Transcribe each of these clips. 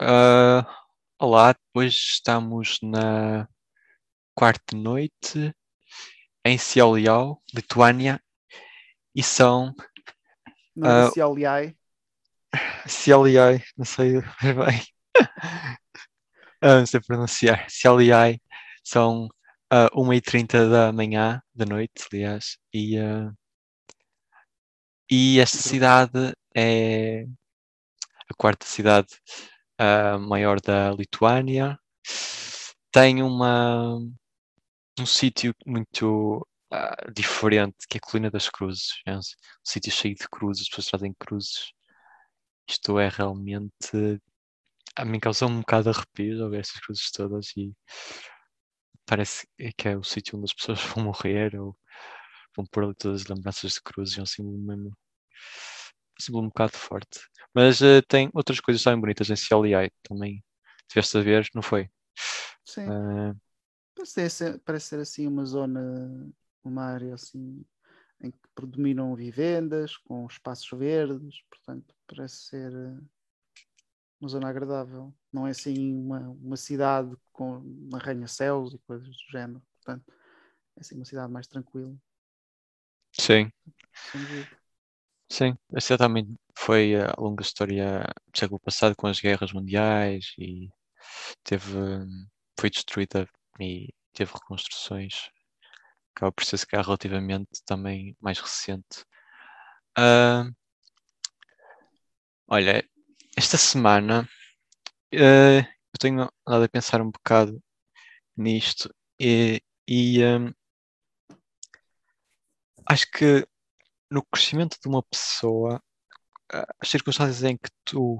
Ah, olá, hoje estamos na quarta noite em Xiaoliao, Lituânia, e são Não era Ah, Cialiai. Xiaoliai, não sei bem, Ah, não sei pronunciar, Xiaoliai, são ah, 1h30 da manhã, da noite, aliás, e, ah, e esta cidade é a quarta cidade ah, maior da Lituânia. Tem uma, um sítio muito ah, diferente, que é a Colina das Cruzes. É um, um sítio cheio de cruzes, as pessoas trazem cruzes. Isto é realmente. A mim causou um bocado de arrepios ao ver estas cruzes todas e parece que é o sítio onde as pessoas vão morrer ou vão pôr ali todas as lembranças de cruzes. É um símbolo mesmo. Símbolo um bocado forte. Mas eh, tem outras coisas também bonitas em CLI também. Tiveste a ver, não foi? Sim. Ah, Parece ser, parece ser assim uma zona, uma área assim em que predominam vivendas, com espaços verdes, portanto, parece ser eh, uma zona agradável. Não é assim uma, uma cidade com arranha-céus e coisas do género. Portanto, é assim uma cidade mais tranquila. sim. sem dúvida. Sim, também foi a longa história do século passado com as guerras mundiais e teve, foi destruída e teve reconstruções. Acaba por ser se calhar relativamente também mais recente. Ah, olha, esta semana eh, eu tenho andado a pensar um bocado nisto e, e, hum, acho que no crescimento de uma pessoa, ah, as circunstâncias em que tu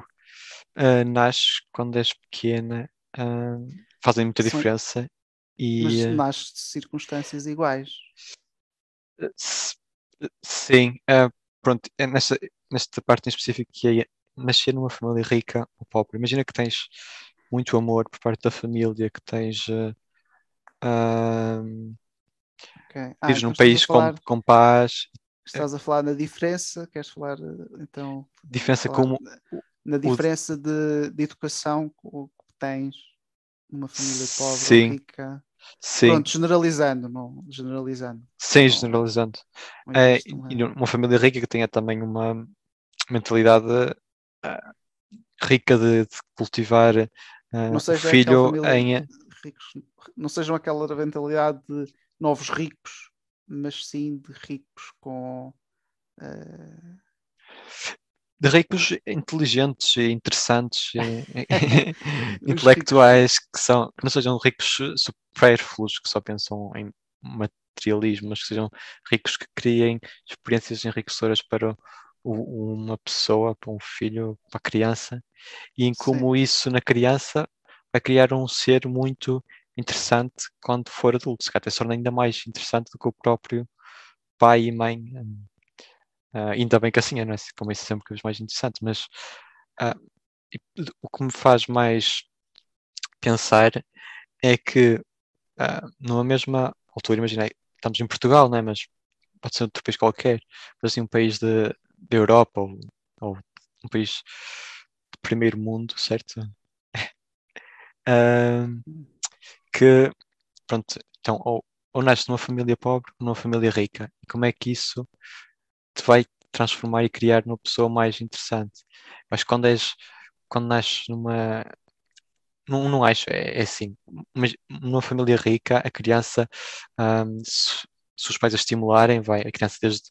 ah, nasces quando és pequena ah, fazem muita diferença e Mas ah, nasce de circunstâncias iguais. sim, pronto, é nesta, nesta parte em específico que é nascer numa família rica ou pobre. Imagina que tens muito amor por parte da família, que tens ah, ah, ok? Ah, vives então num a país com, falar, com paz, estás a falar na diferença, queres falar eh, então diferença falar como na o- diferença de, de educação que tens numa família pobre Sim. rica. sim, Pronto, generalizando, não generalizando. Não- generalizando. não É, e uma- numa família rica que tenha também uma mentalidade ah, rica de, de cultivar o aquela filho em ricos, não sejam aquela mentalidade de novos ricos, mas sim de ricos com eh, de ricos inteligentes e interessantes e, intelectuais que são que não sejam ricos su- supérfluos que só pensam em materialismo, mas que sejam ricos que criem experiências enriquecedoras para uma pessoa, para um filho, para a criança, e em como isso na criança vai criar um ser muito interessante quando for adulto, se calhar até se torna ainda mais interessante do que o próprio pai e mãe. ah, ainda bem que assim é, não é? Como isso é sempre cada vez mais interessante, mas e o que me faz mais pensar é que ah, numa mesma altura, imagina, estamos em Portugal, não é? Mas pode ser outro país qualquer, mas assim um país de, da Europa ou, ou um país de primeiro mundo, certo? Ah, que, pronto, então, ou, ou nasces numa família pobre ou numa família rica. E como é que isso te vai transformar e criar numa pessoa mais interessante? Mas quando és, quando nasces numa. Não, não acho, é, é assim. Mas numa família rica, a criança, ahm, se, se os pais a estimularem, vai, a criança desde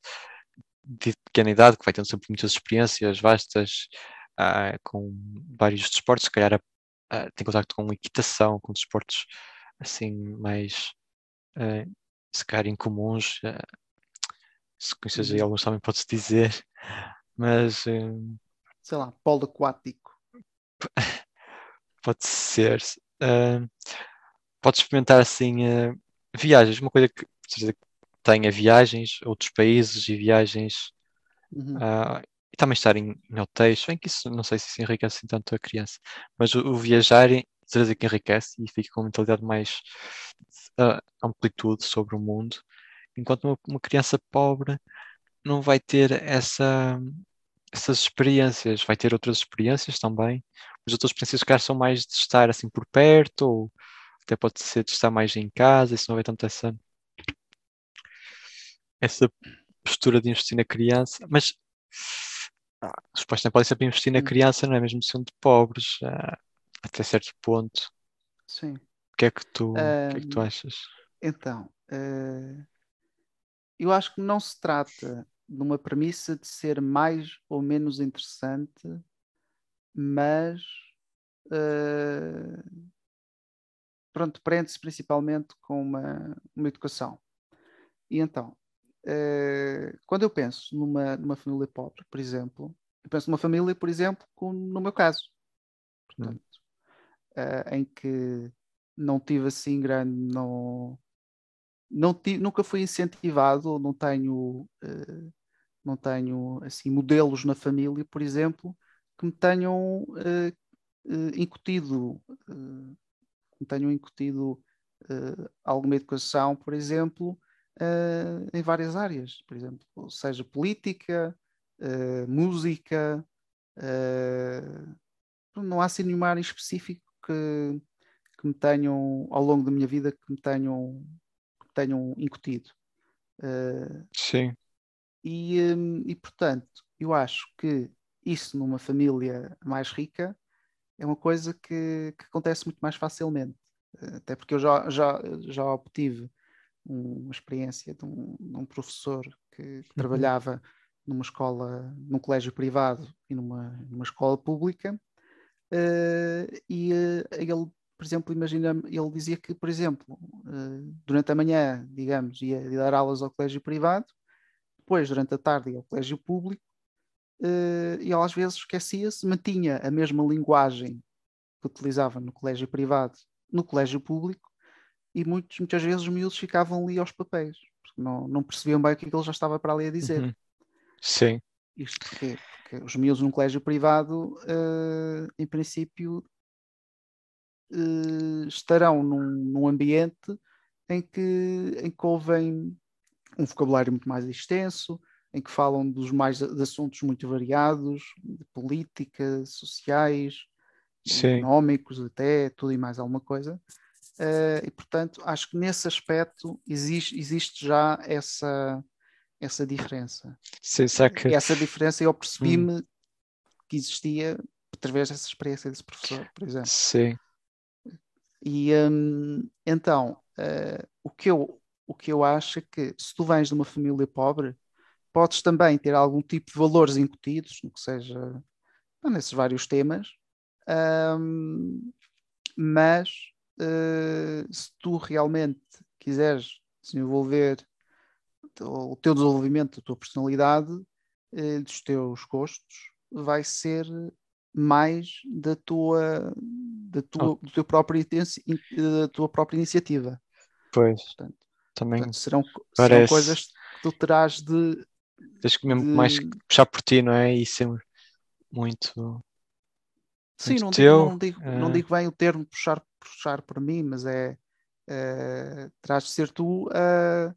de pequena idade, que vai tendo sempre muitas experiências vastas, ah, com vários desportos, se calhar ah, tem contacto com equitação, com desportos assim mais ah, se calhar incomuns, ah, se conheces aí Uhum. alguns também podes dizer, mas ah, sei lá, polo aquático. pode ser. ah, podes experimentar assim ah, viagens, uma coisa que precisa tenha viagens, outros países e viagens Uhum. ah, e também estar em, em hotéis, bem que isso não sei se isso enriquece assim tanto a criança, mas o, o viajar certeza que enriquece e fica com uma mentalidade mais ah, amplitude sobre o mundo, enquanto uma, uma criança pobre não vai ter essa essas experiências, vai ter outras experiências também, mas outras experiências que são mais de estar assim por perto, ou até pode ser de estar mais em casa, isso não vai tanto essa, essa postura de investir na criança, mas ah, os pais também podem sempre investir na Hum. criança, não é mesmo sendo pobres, ah, até certo ponto. Sim. O que é que tu, o que é que tu achas? Então, eh, eu acho que não se trata de uma premissa de ser mais ou menos interessante, mas eh, pronto, prende-se principalmente com uma, uma educação. E então, eh, quando eu penso numa, numa família pobre, por exemplo, eu penso numa família, por exemplo, como no meu caso, portanto, eh, em que não tive assim grande, não, não ti- nunca fui incentivado, não tenho, eh, não tenho assim modelos na família, por exemplo, que me tenham incutido, que me tenham incutido alguma educação, por exemplo, eh, em várias áreas, por exemplo, seja política, eh, música, eh, não há assim nenhuma área em específico que, que me tenham, ao longo da minha vida, que me tenham, que me tenham incutido. Sim, e, hum, e, portanto, eu acho que isso numa família mais rica é uma coisa que, que acontece muito mais facilmente. Até porque eu já, já, já obtive um- uma experiência de um, de um professor que, que Uhum. trabalhava numa escola, num colégio privado e numa, numa escola pública. Eh, e eh, ele, por exemplo, imagina, ele dizia que, por exemplo, eh, durante a manhã, digamos, ia, ia dar aulas ao colégio privado, depois, durante a tarde, ia ao colégio público, e ele às vezes esquecia-se, mantinha a mesma linguagem que utilizava no colégio privado, no colégio público, e muitos, muitas vezes os miúdos ficavam ali aos papéis, porque não, não percebiam bem o que é que ele já estava para ali a dizer. uhum. Sim, Isto porquê? Porque os miúdos num colégio privado, eh, em princípio, eh, estarão num, num ambiente em que, em que ouvem um vocabulário muito mais extenso, em que falam dos mais de assuntos muito variados, de política, sociais, sim, económicos, até tudo e mais alguma coisa. Eh, e portanto, acho que nesse aspecto existe, existe já essa, essa diferença. sim, que E essa diferença eu percebi-me que existia através dessa experiência desse professor, por exemplo. sim, E hum, então, eh, o, que eu, o que eu acho é que se tu vens de uma família pobre, podes também ter algum tipo de valores incutidos, no que seja nesses vários temas, hum, mas eh, se tu realmente quiseres desenvolver o teu desenvolvimento, a tua personalidade, eh, dos teus gostos, vai ser mais da tua, da tua, do teu próprio da tua própria iniciativa. pois, Portanto, também portanto, serão, serão coisas que tu terás de, tens que mesmo de- mais puxar por ti, não é? E ser muito, Sim, não teu. não, digo, não eh, digo bem o termo puxar, puxar por mim, mas é eh, terás de ser tu a,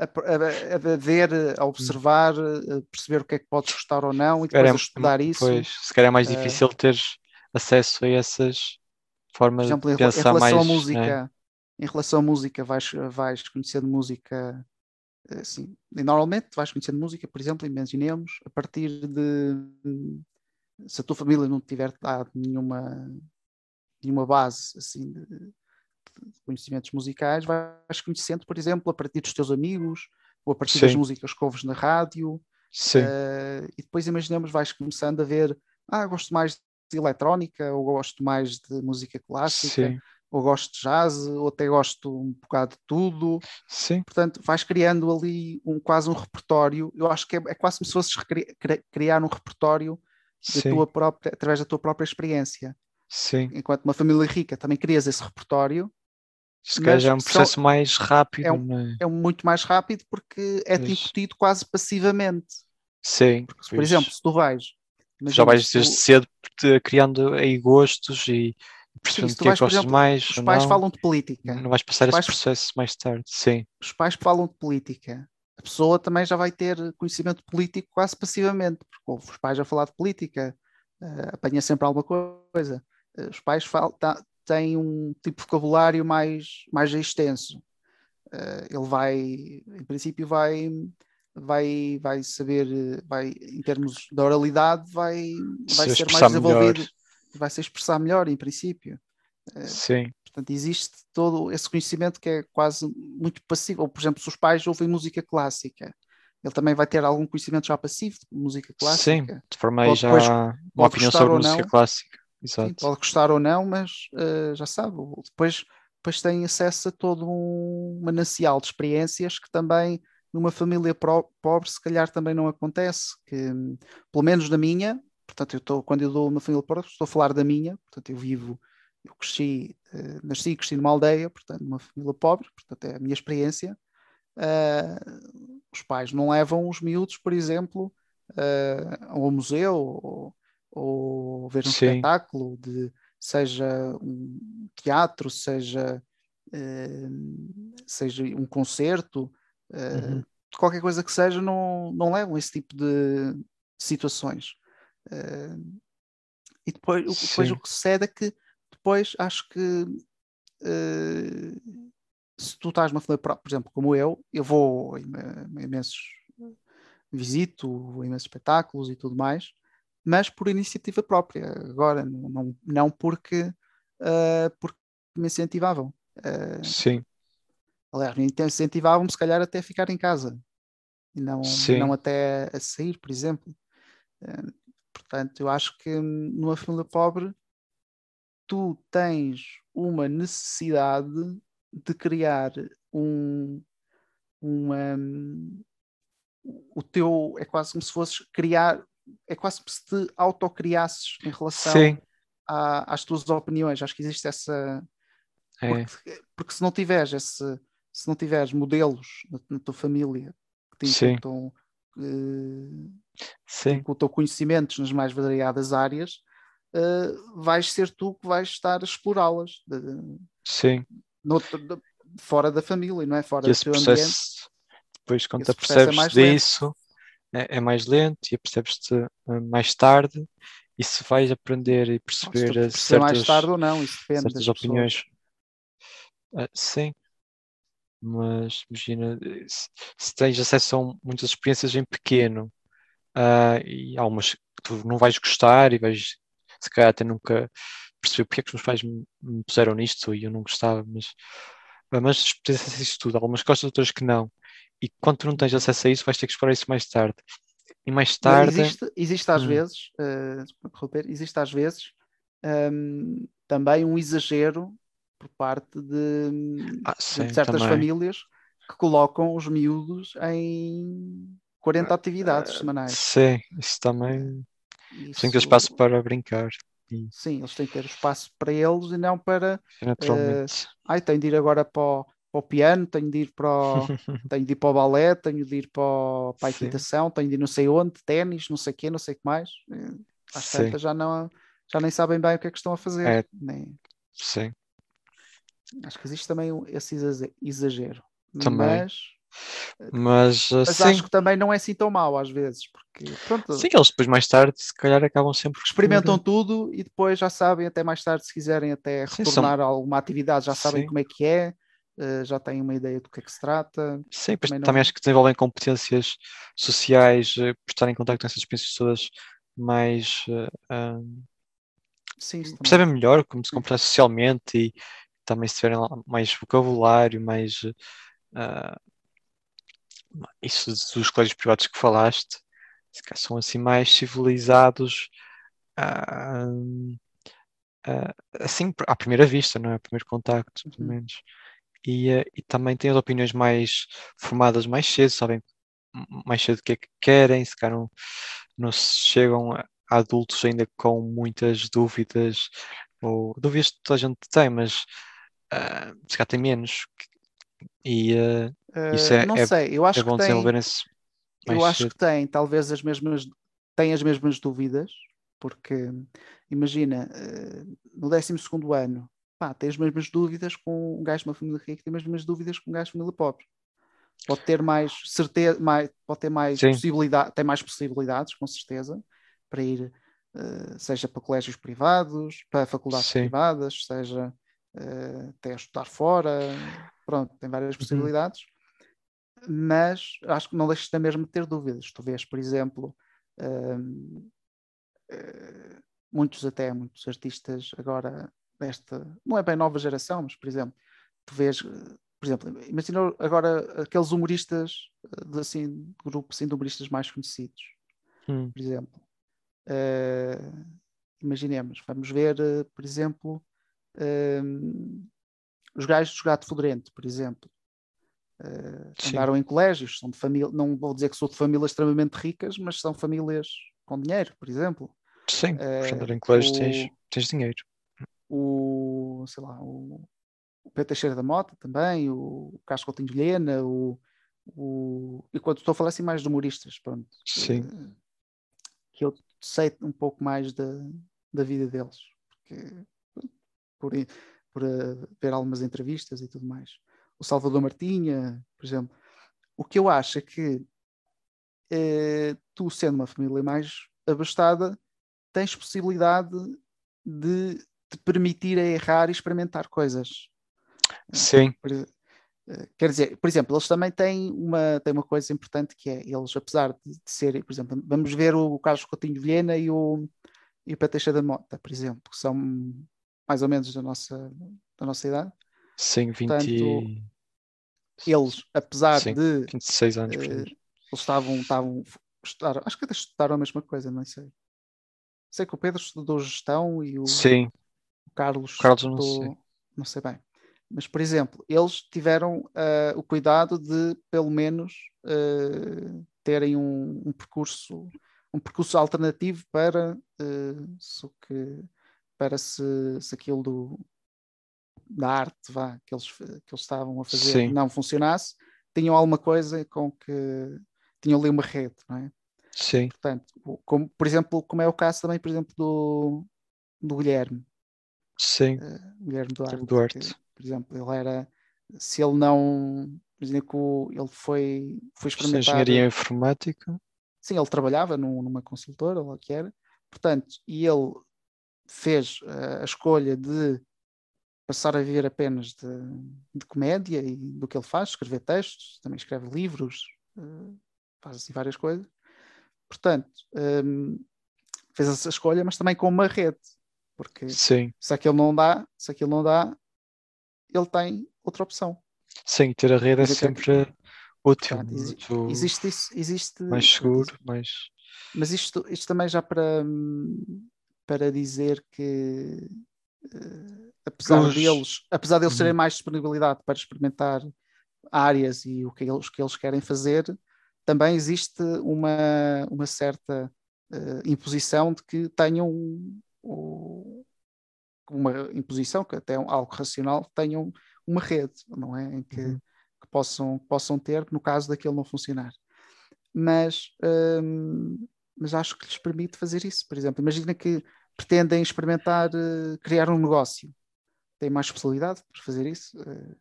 a, a- a- ver, a observar, a perceber o que é que podes gostar ou não e depois é- estudar isso. Pois, se calhar é mais eh, difícil teres acesso a essas formas exemplo, de em, rela- em pensar relação mais, à música, em relação à música, vais, vais conhecendo música assim, normalmente vais conhecendo música, por exemplo, imaginemos, a partir de se a tua família não tiver dado nenhuma, nenhuma base assim de, de conhecimentos musicais, vais conhecendo, por exemplo, a partir dos teus amigos ou a partir das Sim. músicas que ouves na rádio. Sim, eh, e depois imaginemos, vais começando a ver, ah, gosto mais de eletrónica, ou gosto mais de música clássica, sim, ou gosto de jazz, ou até gosto um bocado de tudo. sim, Portanto, vais criando ali um, quase um repertório. Eu acho que é, é quase como se fosses criar um repertório própria, através da tua própria experiência. sim. Enquanto uma família rica também crias esse repertório, Se calhar já é um são- processo mais rápido, é um- não é? muito mais rápido porque é-te incutido quase passivamente. Sim, Porque, por exemplo, se tu vais. Já vais se tu- desde cedo criando aí gostos e percebendo o que é que gostas mais os pais não. falam de política. Não vais passar esse pais- processo mais tarde. Sim, Os pais falam de política. A pessoa também já vai ter conhecimento político quase passivamente, porque ouve os pais a falar de política, uh, apanha sempre alguma coisa. Uh, os pais tá, têm um tipo de vocabulário mais, mais extenso. Uh, ele vai, em princípio, vai, vai, vai saber, vai, em termos da oralidade, vai, vai ser mais desenvolvido, melhor. vai se expressar melhor, em princípio. Sim. Portanto, existe todo esse conhecimento que é quase muito passivo. Ou, por exemplo, se os pais ouvem música clássica, ele também vai ter algum conhecimento já passivo de música clássica. Sim, de forma aí já depois, uma opinião sobre música não, clássica. Exato. Sim, pode gostar ou não, mas uh, já sabe. Depois, depois tem acesso a todo um manancial de experiências que também numa família pro, pobre se calhar também não acontece. Que, pelo menos na minha, portanto, eu estou, quando eu dou uma família pobre, estou a falar da minha, portanto, eu vivo eu cresci, nasci e cresci numa aldeia, portanto, numa família pobre, portanto, é a minha experiência. Uh, os pais não levam os miúdos, por exemplo, uh, ao museu ou, ou ver um Sim. espetáculo, de, seja um teatro, seja, uh, seja um concerto, uhum. qualquer coisa que seja, não, não levam esse tipo de situações. e depois, depois o que sucede é que depois acho que uh, se tu estás numa família, por exemplo, como eu, eu vou a imensos visito a imensos espetáculos e tudo mais, mas por iniciativa própria. Agora, não, não porque, uh, porque me incentivavam. Uh, Sim. Aliás, me incentivavam-me se calhar até a ficar em casa e não, não até a sair, por exemplo. Uh, portanto, eu acho que numa família pobre tu tens uma necessidade de criar um, uma, o teu é quase como se fosses criar é quase como se te autocriasses em relação a, às tuas opiniões. Acho que existe essa é. porque, porque, se não tiveres esse se não tiveres modelos na, na tua família que te intentam uh, com o teu conhecimentos nas mais variadas áreas uh, vais ser tu que vais estar a explorá-las. Sim. fora da família, não é? Fora e do teu processo, ambiente. Depois, quando te percebes é disso, é, é, mais lento e percebes-te uh, mais tarde. E se vais aprender e perceber se certas, mais tarde ou não, isso depende certas opiniões. Uh, sim, mas imagina se, se, tens acesso a muitas experiências em pequeno uh, e algumas que tu não vais gostar e vais se calhar até nunca percebi porque é que os meus pais me, puseram nisto e eu não gostava, mas, mas tens acesso a isso tudo. Algumas gostas, outras que não. E quando tu não tens acesso a isso, vais ter que explorar isso mais tarde. E mais tarde. Existe, existe às hum. vezes, uh, existe às vezes um, também um exagero por parte de, ah, sim, de certas também. famílias que colocam os miúdos em 40 atividades uh, semanais. Sim, isso também. Isso... Tem que ter espaço para brincar. Sim, eles têm que ter espaço para eles e não para. Naturalmente. Uh, ai, tenho de ir agora para o, para o piano, tenho de ir para o, tenho de ir para o balé, tenho de ir para, o, para a equitação, tenho de ir não sei onde, ténis, não sei o quê, não sei o que mais. Eh, às tantas já, não, já nem sabem bem o que é que estão a fazer. É... Nem... Sim. Acho que existe também esse exagero. Também. Mas mas, Mas sim. acho que também não é assim tão mau às vezes, porque pronto. Sim, eles depois mais tarde se calhar acabam sempre experimentam por... tudo e depois já sabem até mais tarde se quiserem até sim, retornar são... a alguma atividade, já sabem sim. como é que é, uh, já têm uma ideia do que é que se trata. Sim, também, também acho que desenvolvem competências sociais uh, por estar em contato com essas todas mais uh, sim, percebem melhor como se comportar socialmente e também se tiverem mais vocabulário, mais uh, isso dos colégios privados que falaste, são assim mais civilizados uh, uh, assim à primeira vista, não é? Primeiro contacto, pelo uhum. menos. E, uh, e também têm as opiniões mais formadas mais cedo, sabem mais cedo o que é que querem, se calhar não, não chegam a adultos ainda com muitas dúvidas, ou dúvidas que toda a gente tem, mas uh, se calhar tem menos. E, uh, isso é, não é, sei, eu acho é bom que tem, Eu acho cedo. que tem talvez as mesmas, tem as mesmas dúvidas, porque imagina, no 12 ano, pá, tem as mesmas dúvidas com um gajo de uma família rica, tem as mesmas dúvidas com um gajo de família pobre. pode ter mais certeza, mais, pode ter mais possibilidade, tem mais possibilidades, com certeza, para ir, seja para colégios privados, para faculdades Sim. privadas, seja até a estudar fora, pronto, tem várias uhum. possibilidades. Mas acho que não deixes de mesmo de ter dúvidas. Tu vês, por exemplo, uh, muitos até, muitos artistas agora desta, não é bem nova geração, mas por exemplo, tu vês por exemplo, imagina agora aqueles humoristas, de, assim, grupos assim, de humoristas mais conhecidos, hum. por exemplo. Uh, imaginemos, vamos ver, uh, por exemplo, uh, os gajos do Gato Fedorento, por exemplo. andaram em colégios, são de família, não vou dizer que sou de famílias extremamente ricas, mas são famílias com dinheiro, por exemplo. Sim, por andar em colégios tens, tens dinheiro. O, sei lá, o o Pedro Teixeira da Mota também, o Carlos Coutinho de Vilhena, o, o... e quando estou a falar assim mais de humoristas, pronto, Sim. Uh, que eu sei um pouco mais da, da vida deles, porque, por, por ver algumas entrevistas e tudo mais. O Salvador Martinha, por exemplo. O que eu acho é que uh, tu, sendo uma família mais abastada, tens possibilidade de te permitir errar e experimentar coisas. Sim. Eh, quer dizer, por exemplo, eles também têm uma, têm uma coisa importante que é, eles, apesar de, de serem, por exemplo, vamos ver o Carlos Coutinho Viena e o, e o Pateixa da Mota, por exemplo, que são mais ou menos da nossa, da nossa idade. Sim, 20 Portanto, eles, apesar Sim, de 26 anos, uh, eles estavam, estavam estudaram, acho que até estudaram a mesma coisa, não sei. Sei que o Pedro estudou gestão e o, Sim. o Carlos, Carlos estudou, não sei. não sei bem. Mas, por exemplo, eles tiveram uh, o cuidado de, pelo menos, uh, terem um, um, percurso um percurso alternativo para uh, se, que, para se, se aquilo do, da arte vá, que, eles, que eles estavam a fazer Sim. não funcionasse, tinham alguma coisa com que tinham ali uma rede, não é? Sim. Portanto, como, por exemplo, como é o caso também, por exemplo, do, do Guilherme. Sim. Uh, Guilherme Duarte. Duarte. Que, por exemplo, ele era. Se ele não. Imagina que o, ele foi, foi experimentar. Engenharia informática? Sim, ele trabalhava num, numa consultora, ou o que era. Portanto, e ele fez uh, a escolha de passar a viver apenas de, de, comédia e do que ele faz, escrever textos, também escreve livros, uh, faz assim várias coisas. Portanto, um, ehm, fez essa escolha, mas também com uma rede, porque Sim. se aquilo não dá, se aquilo não dá, ele tem outra opção. Sim, ter a rede é, sempre útil. Portanto, existe isso, existe mais seguro, mais. Mas isto, isto também já para, para dizer que uh, apesar Os... deles, apesar deles uhum. terem mais disponibilidade para experimentar áreas e o que eles, que eles querem fazer, também existe uma, uma certa uh, imposição de que tenham o, uma imposição, que até é algo racional, tenham uma rede, não é? Em que, uhum. que possam, possam ter, no caso daquilo não funcionar. Mas, hum, mas acho que lhes permite fazer isso. Por exemplo, imagina que pretendem experimentar uh, criar um negócio. Tem mais possibilidade para fazer isso? Uh,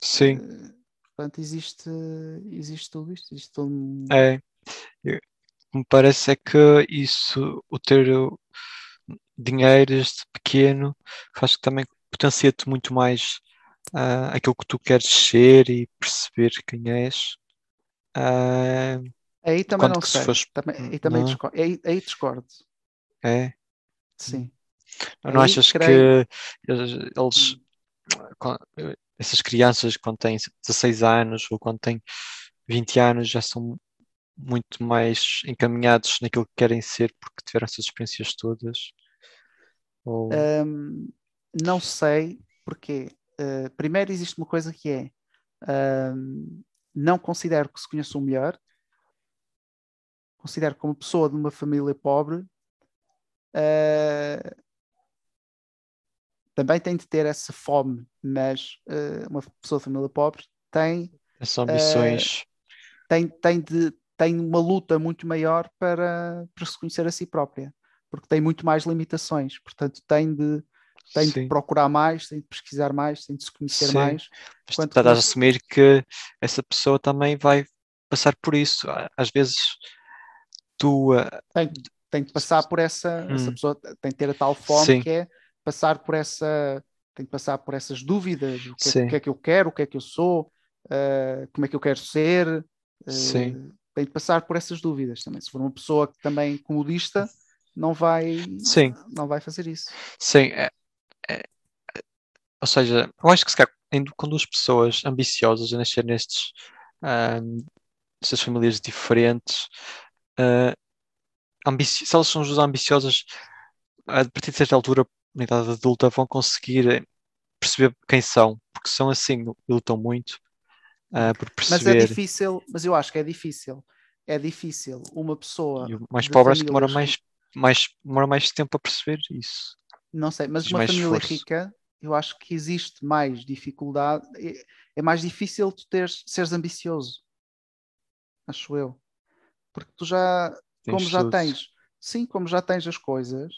Sim. Uh, portanto, existe, existe tudo isto. Existe todo um... É. Me parece é que isso, o ter dinheiro desde pequeno faz que também potencia-te muito mais uh, aquilo que tu queres ser e perceber quem és. Uh, aí também não sei. Fores... Também, aí também discordo. Aí, aí discordo. É? Sim. Não, não achas creio... que eles, essas crianças quando têm 16 anos ou quando têm 20 anos já são muito mais encaminhados naquilo que querem ser porque tiveram essas experiências todas ou... Um, não sei porque uh, primeiro existe uma coisa que é um, não considero que se conheça o melhor considero que uma pessoa de uma família pobre uh, também tem de ter essa fome, mas uh, uma pessoa de família pobre tem essas ambições tem, tem, de, tem uma luta muito maior para, para se conhecer a si própria porque tem muito mais limitações, portanto tem de tem Sim. de procurar mais, tem de pesquisar mais, tem de se conhecer Sim. mais. Mas Quanto estás a assumir que essa pessoa também vai passar por isso. Às vezes tu Tem, tem de passar por essa, essa Hum. pessoa tem de ter a tal fome Sim. que é passar por essa, tem de passar por essas dúvidas, o que, é, o que é que eu quero, o que é que eu sou, eh, como é que eu quero ser, Sim. tem de passar por essas dúvidas também. Se for uma pessoa que também comodista, não vai, Sim. não vai fazer isso. Sim, é- é- ou seja, eu acho que se calhar, com duas pessoas ambiciosas a nascer nestes, ahm, nestas famílias diferentes, ah, ambici- se elas são as ambiciosas, a partir de certa altura, na idade adulta, vão conseguir eh, perceber quem são, porque são assim lutam muito ah, por Mas é perceber. difícil, mas eu acho que é difícil. É difícil uma pessoa E o mais pobre acho que demora mais, mais, demora mais tempo a perceber isso. Não sei, mas uma família esforço. rica, eu acho que existe mais dificuldade, é, é mais difícil tu teres, seres ambicioso, acho eu. Porque tu já, Tens como já tudo. tens, sim, como já tens as coisas,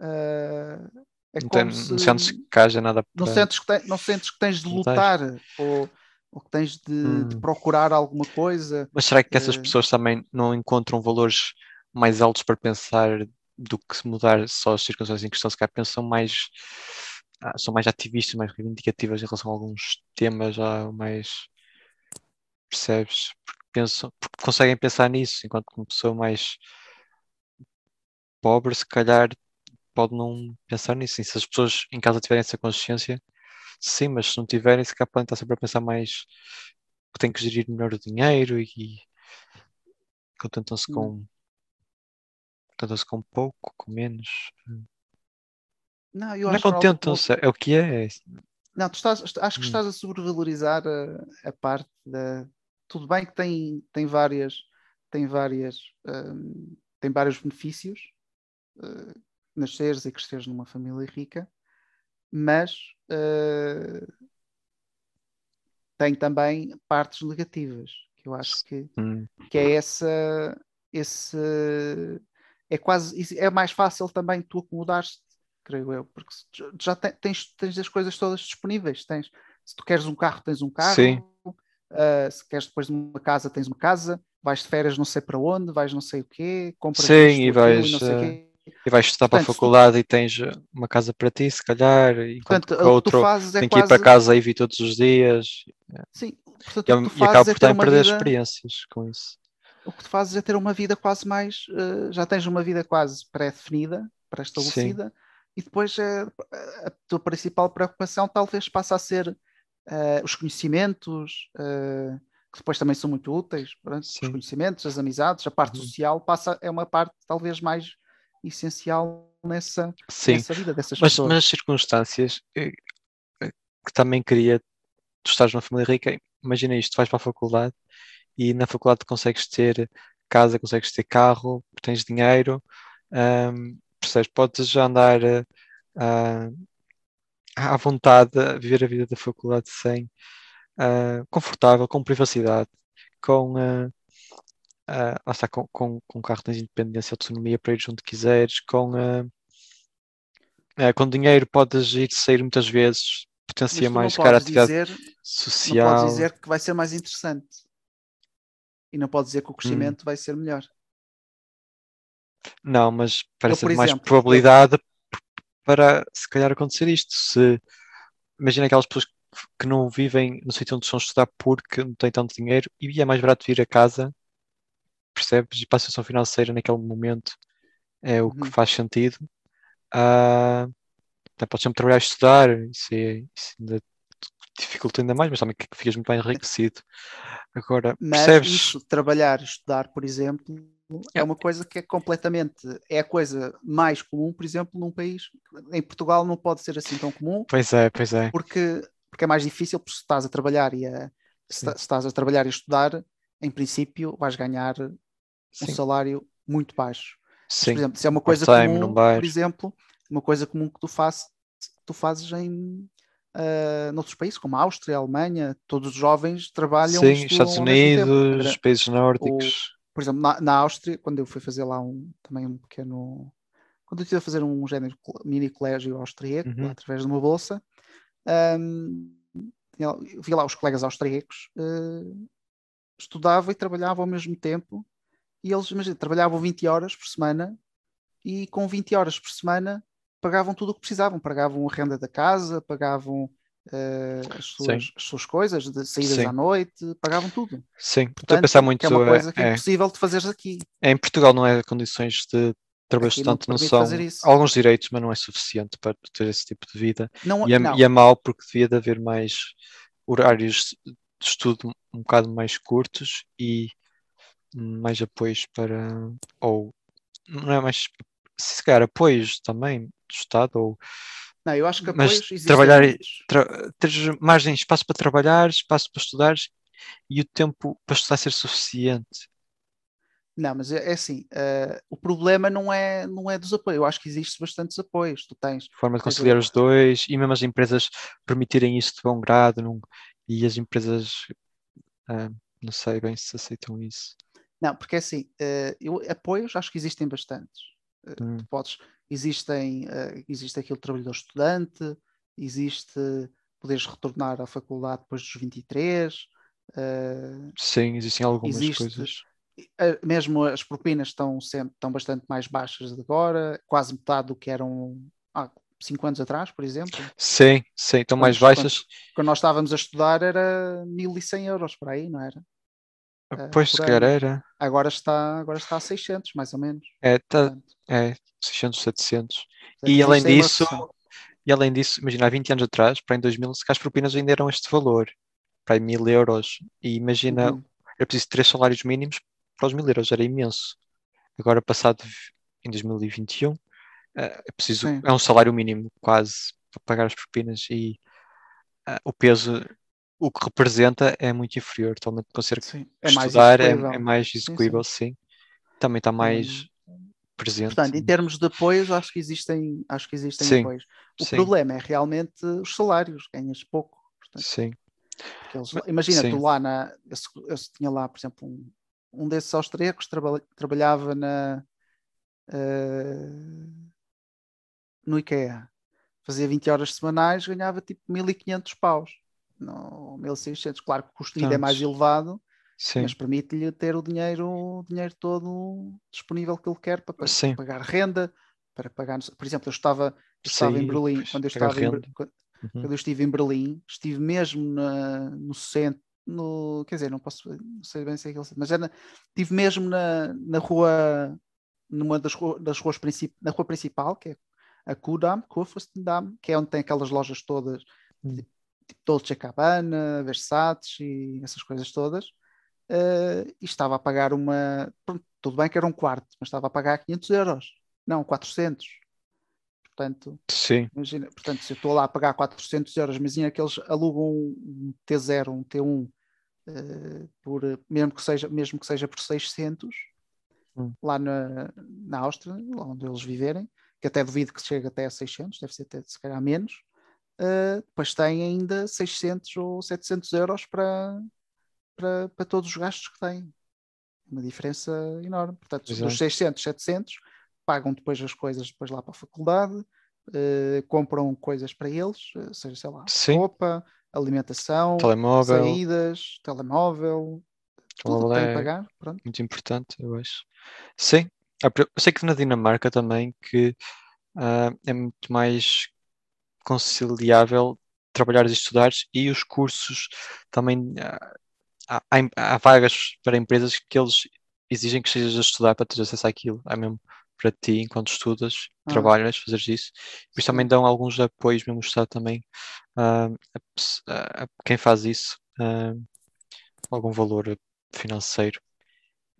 ah, é Não, tem- se não sentes que haja nada não para. sentes que, te- não sentes que tens de Não lutar ou, ou que tens de, de Hum. procurar alguma coisa. Mas será que essas Eh, pessoas também não encontram valores mais altos para pensar do que se mudar só as circunstâncias em questão? Se calhar pensam mais, ah, são mais ativistas, mais reivindicativas em relação a alguns temas já mais, percebes? Porque pensam, porque conseguem pensar nisso, enquanto que uma pessoa mais pobre, se calhar, pode não pensar nisso. E se as pessoas em casa tiverem essa consciência, sim, mas se não tiverem, se calhar podem estar sempre a pensar mais que têm que gerir melhor o dinheiro e contentam-se Hum. com contentam-se com pouco, com menos. Não, eu Não é acho que não- contentam-se, é o que é. Não, tu estás, acho que Hum. estás a sobrevalorizar a, a parte da. Tudo bem que tem, tem várias, tem várias, hum, tem vários benefícios, eh, nasceres e cresceres numa família rica, mas eh, tem também partes negativas, que eu acho que, Hum, que é essa, esse, é quase, é mais fácil também tu acomodares creio eu, porque já te- tens, tens as coisas todas disponíveis. Tens, se tu queres um carro, tens um carro. Sim. Uh, se queres depois de uma casa, tens uma casa. Vais de férias não sei para onde, vais não sei o quê, compras Sim, isto, e aquilo vais, não sei quê. E vais estudar para a Portanto, se tu- faculdade e tens uma casa para ti, se calhar, enquanto Portanto, que outro fazes é tem que ir quase... para casa e vir todos os dias. Sim, portanto, E, o que tu e acaba fazes é por ter também uma perder vida... experiências com isso. O que tu fazes é ter uma vida quase mais... uh, já tens uma vida quase pré-definida, pré-estabelecida, e depois é, a tua principal preocupação talvez passa a ser uh, os conhecimentos, uh, que depois também são muito úteis, os conhecimentos, as amizades, a parte Uhum. social passa, é uma parte talvez mais essencial nessa, Sim, nessa vida dessas mas, pessoas. mas as circunstâncias eh, que também queria, tu estás numa família rica, imagina isto, vais para a faculdade e na faculdade consegues ter casa, consegues ter carro, tens dinheiro, ahm, percebes? Podes já andar ah, à vontade a viver a vida da faculdade sem ah, confortável, com privacidade, com ah, lá está, com, com, com carro tens independência, autonomia para ir onde quiseres, com com dinheiro podes ir sair muitas vezes, potencia mais cara atividade dizer, não social. podes dizer que vai ser mais interessante. E não podes dizer que o crescimento vai ser melhor. Não, mas parece haver mais exemplo, eu- probabilidade para se calhar acontecer isto. Se imagina aquelas pessoas que- que não vivem no sítio onde estão a estudar porque não têm tanto dinheiro e é mais barato vir a casa, percebes? E para a situação financeira naquele momento é o que Uhum. faz sentido. Ah, então podes sempre trabalhar e estudar, isso, é, isso ainda dificulta ainda mais, mas também que ficas muito mais enriquecido. Agora, Mas percebes? isso, trabalhar e estudar, por exemplo, é uma coisa que é completamente, é a coisa mais comum, por exemplo, num país, em Portugal não pode ser assim tão comum, Pois é, pois é. porque, porque é mais difícil, porque se estás a trabalhar e a, se, estás a trabalhar e estudar, em princípio vais ganhar um Sim, salário muito baixo. Mas, sim. por exemplo, se é uma coisa comum, por exemplo, uma coisa comum que tu fazes, tu fazes em ah, noutros países, como a Áustria, a Alemanha, todos os jovens trabalham Sim, Estados. Unidos, países nórdicos. Por exemplo, na, na Áustria, quando eu fui fazer lá um, também um pequeno quando eu estive a fazer um género mini colégio austríaco, Uhum. através de uma bolsa, eu via lá os colegas austríacos, eh, estudava e trabalhava ao mesmo tempo, e eles, imagina, trabalhavam 20 horas por semana, e com 20 horas por semana pagavam tudo o que precisavam, pagavam a renda da casa, pagavam eh, as, suas, as suas coisas, de saídas Sim. à noite, pagavam tudo. Sim, estou a Portanto, pensar muito. que é uma coisa que é é, impossível de fazeres aqui. é, em Portugal não é condições de trabalho Aqui não são fazer alguns direitos, mas não é suficiente para ter esse tipo de vida. Não, E é, não. e é mau porque devia de haver mais horários de estudo um bocado mais curtos e mais apoios para. Ou não é mais. Se calhar apoios também do Estado ou Não, eu acho que Mas apoios existem trabalhar- tra- teres margem, espaço para trabalhar, espaço para estudares e o tempo para estudar ser suficiente. Não, mas é, é assim, eh, o problema não é, não é dos apoios. Eu acho que existe bastantes apoios. Tu tens, Forma de conciliar os dois e mesmo as empresas permitirem isso de bom grado não- e as empresas ah, não sei bem se aceitam isso. não, porque é assim, eh, eu, apoios acho que existem bastantes. Hum. tu podes, existem, eh, existe aquele trabalhador estudante, existe poderes retornar à faculdade depois dos 23, eh, Sim, existem algumas Existe. coisas. mesmo as propinas estão sempre estão bastante mais baixas agora, quase metade do que eram há 5 anos atrás, por exemplo. Sim, sim, estão mais baixas. Quando nós estávamos a estudar era 1100 euros por aí, não era? Eh, Pois, se calhar era. Agora está, agora está a 600, mais ou menos. É, tá, é 600, 700. portanto, E além disso. E além disso, imagina, há 20 anos atrás, para em 2000, se calhar as propinas ainda eram este valor, para aí 1000 euros. E imagina, Uhum. era preciso três salários mínimos para os 1000 euros, era imenso. Agora, passado em 2021, eh, é preciso, Sim. é um salário mínimo quase para pagar as propinas e eh, o peso, o que representa é muito inferior, totalmente considero que Sim, é mais estudar é, execuível. é mais sim. execuível, sim. Também está mais presente. Portanto, em termos de apoios, acho que existem, acho que existem Sim, apoios. O sim, problema é realmente os salários, ganhas pouco. Portanto, sim, eles- imagina, sim. tu lá na. Eu, eu tinha lá, por exemplo, um, um desses austríacos traba- trabalhava na. eh, no IKEA. Fazia 20 horas semanais, ganhava tipo 1500 paus. Não, 1600. Claro que o custo de vida é mais elevado, sim, mas permite-lhe ter o dinheiro, o dinheiro todo disponível que ele quer para, pa- Sim. pagar renda, para pagar. Por exemplo, eu estava, eu estava em Sair, Berlim, quando eu estava em, Uhum. quando eu estive em Berlim, estive mesmo na- no centro, no, quer dizer, não posso, não sei bem se é aquele centro, mas era, estive mesmo na, na rua, numa das, das ruas principais, na rua principal, que é a Kudam, Kurfürstendamm, que é onde tem aquelas lojas todas, Hum. Tipo, Dolce Gabbana, Versace e essas coisas todas, eh, e estava a pagar uma, pronto, tudo bem que era um quarto, mas estava a pagar 500 euros, não, 400. Portanto, Sim, Imagina, portanto, se eu estou lá a pagar 400 euros, imagina que eles alugam um T0, um T1, eh, por, mesmo, que seja, mesmo que seja por 600, Hum. lá na, na Áustria, lá onde eles viverem, que até duvido que chegue até a 600, deve ser até se calhar menos, eh, depois tem ainda 600 ou 700 euros para, para, para todos os gastos que têm. Uma diferença enorme. Portanto, Exato. dos 600, 700, pagam depois as coisas depois lá para a faculdade, eh, compram coisas para eles, eh, seja, sei lá, Sim. roupa, alimentação, telemóvel, saídas, telemóvel, tudo que tem que é pagar. Pronto. muito importante, eu acho. Sim, eu sei que na Dinamarca também que ah, é muito mais conciliável trabalhar e estudar e os cursos também ah, há, há- há vagas para empresas que eles exigem que estejas a estudar para teres acesso àquilo. É mesmo para ti, enquanto estudas, Ah. trabalhas, fazeres isso. Por isso também dão alguns apoios, mesmo o Estado também, ah, a, a- quem faz isso, ah, algum valor financeiro.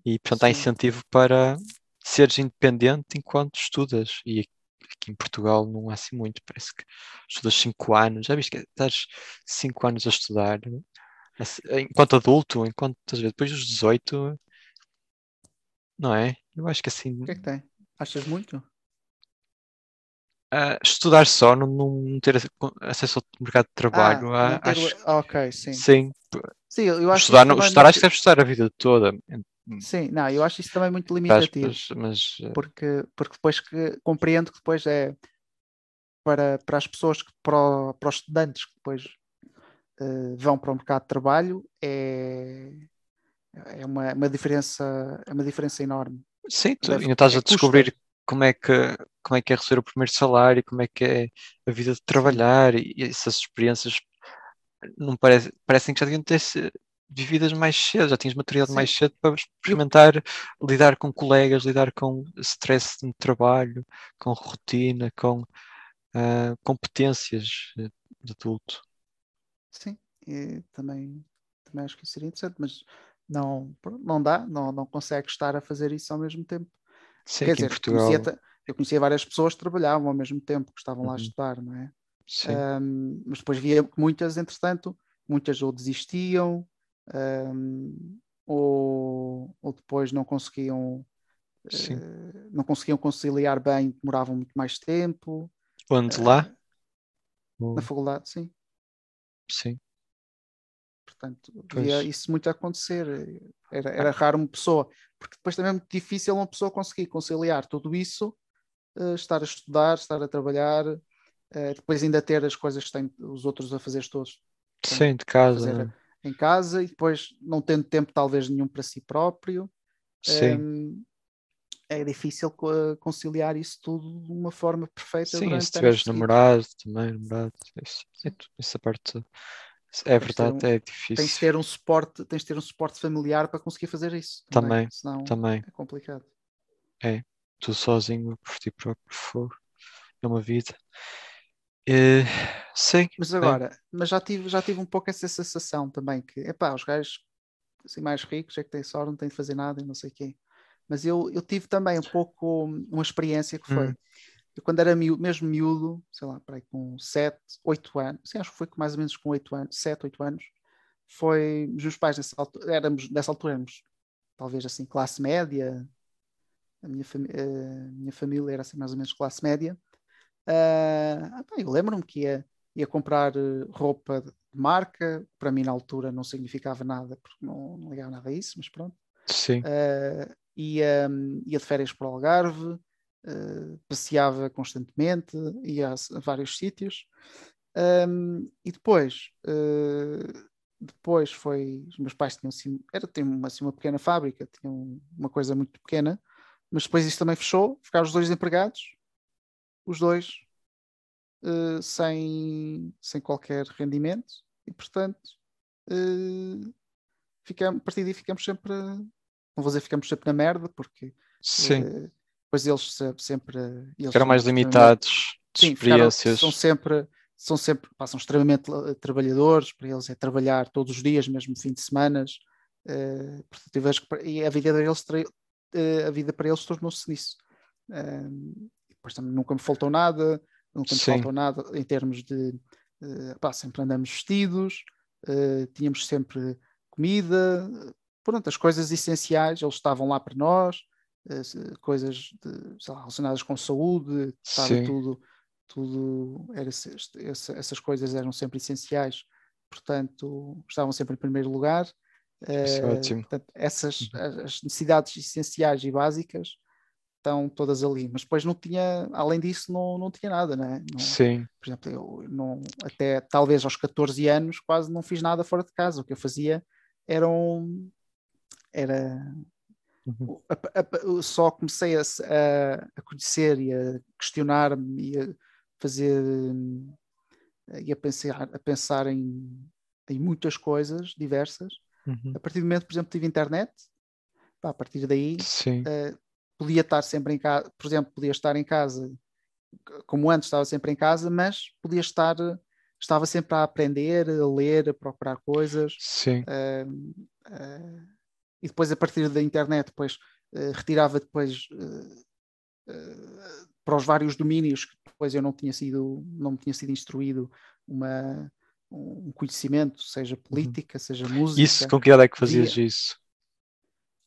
E, portanto, há Sim. incentivo para seres independente enquanto estudas. E aqui em Portugal não há assim muito, parece que estudas 5 anos, já viste que estás 5 anos a estudar, assim, enquanto adulto, enquanto depois dos 18, não é? Eu acho que assim, O que é que tem? Achas muito? ah, estudar só, não, não ter acesso ao mercado de trabalho, Ah, ah, ter acho ah, ok, sim. sim, Sim, eu acho estudar, não, também estudar acho que deve estudar a vida toda, Sim, não, eu acho isso também muito aspas, limitativo. mas eh, porque, porque depois que compreendo que depois é para, para as pessoas, que, para, o- para os estudantes que depois eh, vão para o mercado de trabalho, é, é uma, uma diferença, é uma diferença enorme. sim, tu deve- ainda estás é a custa. descobrir como é que como é que é receber o primeiro salário, como é que é a vida de trabalhar e essas experiências não parece, parecem que já deviam ter vividas mais cedo, já tinhas maturidade Sim. mais cedo para experimentar lidar com colegas, lidar com stress no trabalho, com rotina, com ah, competências de adulto. Sim, e também, também acho que isso seria interessante, mas não, não dá, não, não consegue estar a fazer isso ao mesmo tempo. Sim, Quer dizer, Portugal. conhecia, eu conhecia várias pessoas que trabalhavam ao mesmo tempo, que estavam lá a Uhum. estudar, não é? Sim, Um, mas depois via que muitas, entretanto, muitas ou desistiam, um, ou, ou depois não conseguiam, eh, não conseguiam conciliar bem, demoravam muito mais tempo. Onde eh, lá? Na faculdade, sim. Sim, Portanto, via isso muito acontecer. Era, era raro uma pessoa, porque depois também é muito difícil uma pessoa conseguir conciliar tudo isso, eh, estar a estudar, estar a trabalhar, eh, depois ainda ter as coisas que têm os outros a fazer todos sim, de casa, fazer né? Em casa e depois não tendo tempo talvez nenhum para si próprio. Sim, hum, é difícil co- conciliar isso tudo de uma forma perfeita sim, se tiveres namorado também, namorado, isso, é essa parte é verdade, um- é Tens de difícil. ter um suporte, tens de ter um suporte familiar para conseguir fazer isso. Também, senão também, é complicado. tu sozinho por ti próprio fogo, é uma vida. Eh, sim, Mas agora, mas já tive, já tive um pouco essa sensação também que, epá, os gajos assim, mais ricos é que têm sorte, não têm de fazer nada e não sei o quê. Mas eu, eu tive também um pouco uma experiência que foi, Hum. eu quando era miúdo, mesmo miúdo, sei lá, peraí, com 7, 8 anos, sim, acho que foi com mais ou menos com 8 anos, 7, 8 anos, foi, meus pais nessa altura, éramos, nessa altura éramos talvez assim, classe média, a minha, fami- a minha família era assim mais ou menos classe média, pá, eu lembro-me que ia, ia comprar eh, roupa de marca, para mim na altura não significava nada, porque não, não ligava nada a isso, mas pronto. sim, Ah, ia, ia de férias para o Algarve, ah, passeava constantemente, ia a, vários sítios. Ahm, e depois, ah, depois foi, os meus pais tinham assim, era, tinham uma, assim, uma pequena fábrica, tinham uma coisa muito pequena, mas depois isso também fechou, ficaram os dois empregados, os dois eh, sem, sem qualquer rendimento e portanto eh, ficamos, a partir daí ficamos sempre não vou dizer ficamos sempre na merda porque sim. eh, depois eles se- sempre eles Eram são mais limitados de sim, ficaram- experiências. são sempre são sempre pá, são extremamente trabalhadores para eles é trabalhar todos os dias mesmo fim de semanas eh, portanto, eu vejo que- e a vida deles a vida para eles tornou-se nisso Eh, depois também nunca me faltou nada nunca me Sim. faltou nada em termos de eh, pá, sempre andamos vestidos eh, tínhamos sempre comida pronto, as coisas essenciais eles estavam lá para nós se- coisas de, lá, relacionadas com saúde estava tudo tudo era, esse- essas coisas eram sempre essenciais portanto estavam sempre em primeiro lugar Isso é ótimo. portanto, essas Uhum. as necessidades essenciais e básicas estão todas ali, mas depois não tinha, além disso, não, não tinha nada, né? Não, Sim, por exemplo, eu não, até talvez aos 14 anos quase não fiz nada fora de casa. O que eu fazia era um, era Uhum. a- a- eu só comecei a, a- a conhecer e a questionar-me e a fazer e a pensar, a pensar em, em muitas coisas diversas. Uhum. A partir do momento, por exemplo, tive internet, pá, a partir daí sim, eh, podia estar sempre em casa, por exemplo, podia estar em casa, como antes estava sempre em casa, mas podia estar, estava sempre a aprender, a ler, a procurar coisas. sim, eh, eh, e depois a partir da internet depois eh, retirava depois eh, para os vários domínios que depois eu não tinha sido não me tinha sido instruído uma um conhecimento seja política seja música Uhum. Isso, com que idade é que fazias isso?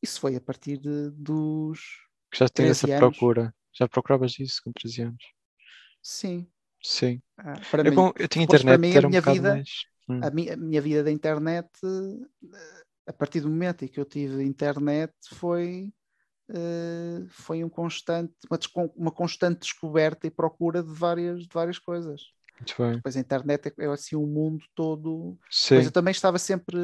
isso foi a partir de- dos Que já 13 essa anos. procura. Já procuravas isso com 13 anos? sim Sim. ah, para Eu, mim com- eu tinha depois, para internet, mim, a era um minha vida- mais. Hum, a minha, a minha vida da internet eh, a partir do momento em que eu tive internet foi uh, foi um constante uma, uma, constante descoberta e procura de várias de várias coisas Muito bem. depois a internet é, é assim um mundo todo Sim. mas eu também estava sempre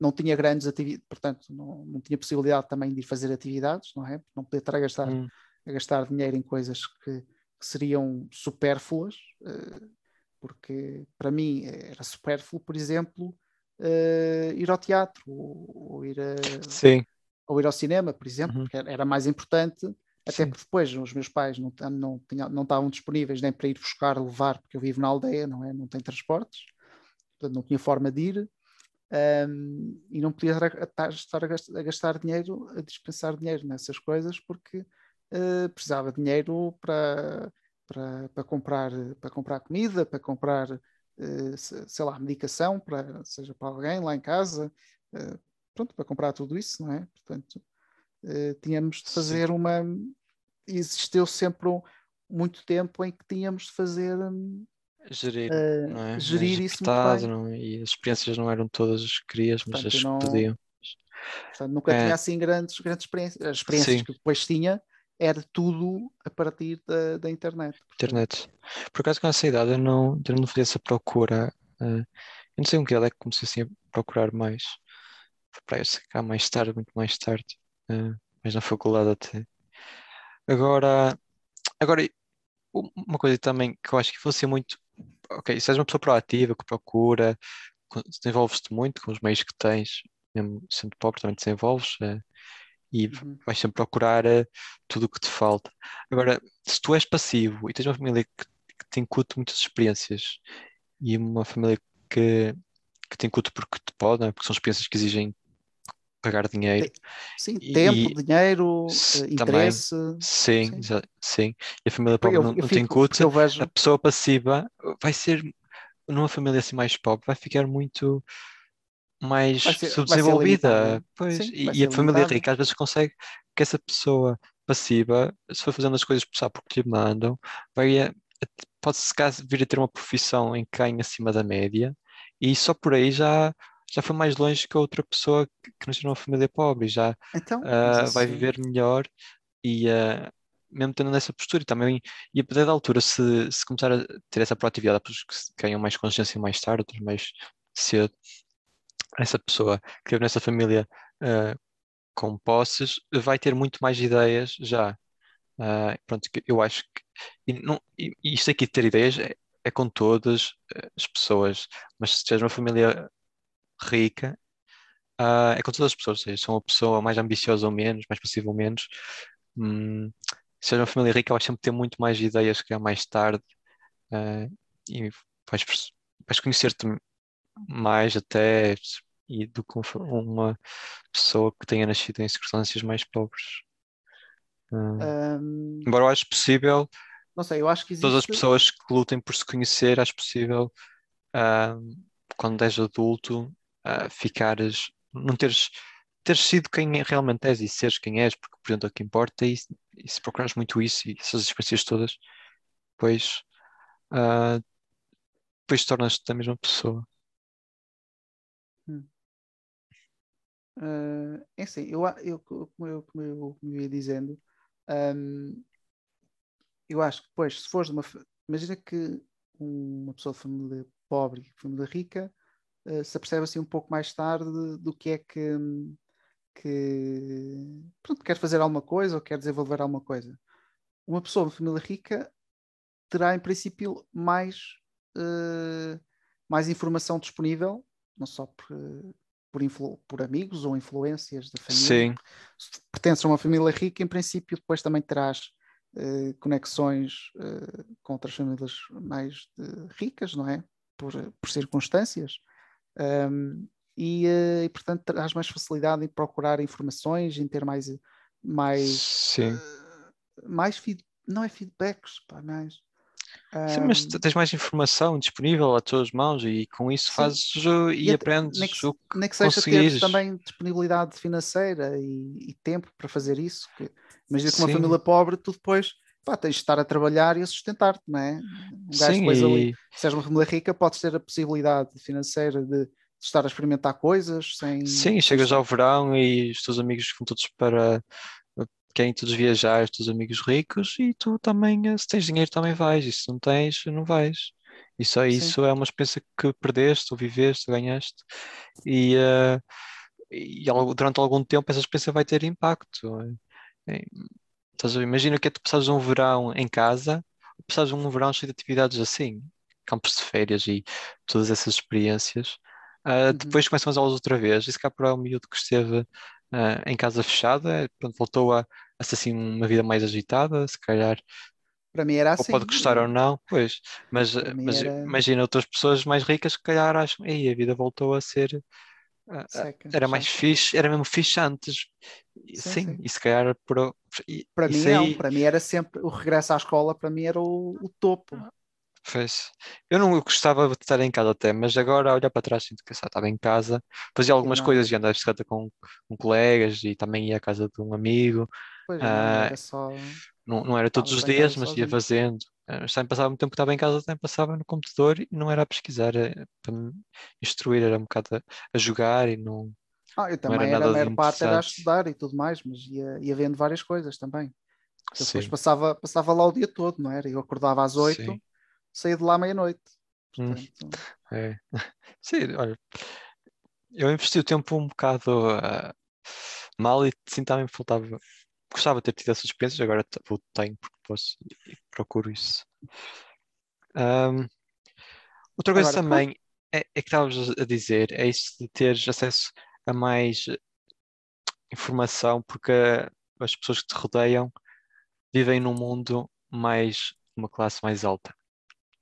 não tinha grandes atividades portanto não, não tinha possibilidade também de ir fazer atividades não é não poder estar a gastar Hum. a gastar dinheiro em coisas que, que seriam supérfluas, eh, porque para mim era supérfluo, por exemplo, eh, ir ao teatro ou, ou ir a- Sim. ou ir ao cinema, por exemplo, Uhum. porque era- mais importante, até Sim. porque depois os meus pais não, não, não estavam disponíveis nem para ir buscar, levar, porque eu vivo na aldeia, não é? Não tem transportes, portanto não tinha forma de ir. Ahm, e não podia estar a, gastar, dinheiro, a dispensar dinheiro nessas coisas, porque eh, precisava de dinheiro para, para, para, comprar, para comprar comida, para comprar, se- sei lá, medicação, para, seja para alguém lá em casa, eh, pronto, para comprar tudo isso, não é? Portanto, tínhamos de fazer uma. Existiu sempre um- muito tempo em que tínhamos de fazer. hum, Gerir, não é? gerir isso muito bem. não é? E as experiências não eram todas as que querias, mas Portanto, as não- que podiam. Portanto, nunca É. tinha assim grandes, grandes experiências. As experiências Sim. que depois tinha era tudo a partir da, da internet. Internet. Por acaso, com essa idade, eu não, eu não fazia essa procura. eh, eu não sei um que é que comecei assim a procurar mais. Foi para isso cá mais tarde, muito mais tarde. eh, mas na faculdade até. Agora, agora, uma coisa também que eu acho que você muito. Ok, se és uma pessoa proativa, que procura, desenvolves-te muito com os meios que tens, mesmo sendo pobre, também desenvolves. eh, e Uhum. vais sempre procurar eh, tudo o que te falta. Agora, se tu és passivo e tens uma família que, que te incute muitas experiências e uma família que, que te incute porque te pode, é? porque são experiências que exigem pagar dinheiro, Sim, E- tempo, e- dinheiro, eh, também, interesse. sim, Sim. exa- sim, e a família pobre eu, não, eu não fico, porque eu vejo. a pessoa passiva vai ser, numa família assim mais pobre, vai ficar muito mais ser- subdesenvolvida. Pois, Sim, e, e a família limitada. rica às vezes consegue que essa pessoa passiva, se for fazendo as coisas só porque lhe mandam, vai a- pode se caso vir a ter uma profissão em que ganha acima da média, e só por aí já, já foi mais longe que a outra pessoa que, que nasceu numa família pobre, e já Então, ah, mas vai viver melhor e ah, mesmo tendo nessa postura. E também e a partir da altura se, se começar a ter essa proatividade há pessoas que ganham mais consciência mais tarde, outras mais cedo. Essa pessoa que vive nessa família ah, com posses vai ter muito mais ideias já. Ah, pronto, eu acho que e não, e isto aqui de ter ideias é, é com todas as pessoas, mas se tiveres uma família rica ah, é com todas as pessoas, ou seja, se é uma pessoa mais ambiciosa ou menos, mais passiva ou menos. Hum, se és uma família rica, vais sempre ter muito mais ideias que há mais tarde ah, e vais, vais conhecer-te mais até e do que uma pessoa que tenha nascido em circunstâncias mais pobres. Ahm, embora eu acho possível, não sei, eu acho que todas as existe. pessoas que lutem por se conhecer, acho possível, quando és adulto, ficares, não teres, teres sido quem realmente és e seres quem és, porque, por exemplo, o que importa é isso, e se procurares muito isso e essas experiências todas, depois, ah, depois tornas-te a mesma pessoa. Ah, é assim, eu, eu, como eu, como eu, como eu ia dizendo, ahm, eu acho que depois, se fores de uma. Imagina que uma pessoa de família pobre e família rica ah, se apercebe assim um pouco mais tarde do que é que, que pronto, quer fazer alguma coisa ou quer desenvolver alguma coisa. Uma pessoa de família rica terá, em princípio, mais, ah, mais informação disponível, não só por, por, influ- por amigos ou influências da família, Sim, se pertences a uma família rica, em princípio, depois também terás eh, conexões eh, com outras famílias mais eh, ricas, não é? Por, por circunstâncias. Ahm, e, eh, e, portanto, terás mais facilidade em procurar informações, em ter mais, mais, sim. eh, mais feed- não é feedbacks, pá, mais. Sim, mas tens mais informação disponível às tuas mãos e com isso Sim. fazes uh, e, e aprendes nem que, o que nem que seja teres também disponibilidade financeira e, e tempo para fazer isso. Que, imagina que uma família pobre, tu depois pá, tens de estar a trabalhar e a sustentar-te, não é? Um gajo Sim, depois ali, e se és uma família rica, podes ter a possibilidade financeira de estar a experimentar coisas sem. Sim, chegas ao verão e os teus amigos vão todos para. Querem todos viajar, os teus amigos ricos, e tu também, eh, se tens dinheiro, também vais, e se não tens, não vais. E só Sim. isso é uma experiência que perdeste, ou viveste, ou ganhaste, e, eh, e durante algum tempo essa experiência vai ter impacto. Estás a ver? Imagina que é tu passares um verão em casa, ou passares um verão cheio de atividades assim, campos de férias e todas essas experiências. Uhum. depois começam as aulas outra vez, e se cá para o miúdo que esteve ah, em casa fechada, eh, pronto, voltou a, a ser assim uma vida mais agitada, se calhar, Para mim era ou assim. pode gostar ou não, pois, mas, mas era- imagina outras pessoas mais ricas que calhar acham, ei, a vida voltou a ser Seca, era mais fixe, era mesmo fixe antes. E Sim, Sim, sim. e se calhar por, e- Para mim isso não, aí- para mim era sempre o regresso à escola, para mim era o, o topo. Pois. Eu não gostava de estar em casa até, mas agora a olhar para trás sinto que só estava em casa, fazia algumas não. coisas, ia andar de bicicleta com, com colegas e também ia à casa de um amigo. Pois não, Ah, era só. Não, não era todos os dias, mas ia sozinho. fazendo. Ah, Mas também passava muito tempo que estava em casa, também passava no computador e não era a pesquisar, era para me instruir, era um bocado a, a jogar e não. Ah, eu também era era, nada a maior parte era a estudar e tudo mais, mas ia, ia vendo várias coisas também. Eu depois passava, passava lá o dia todo, não era? Eu acordava às oito, saía de lá à meia-noite. Hum. É. Sim, olha, eu investi o tempo um bocado ah, mal e sim também faltava. Gostava de ter tido essas experiências, agora vou- tenho porque posso e procuro isso. Ahm, outra coisa Agora, também é, é que estavas a dizer, é isso de teres acesso a mais informação, porque as pessoas que te rodeiam vivem num mundo mais, uma classe mais alta.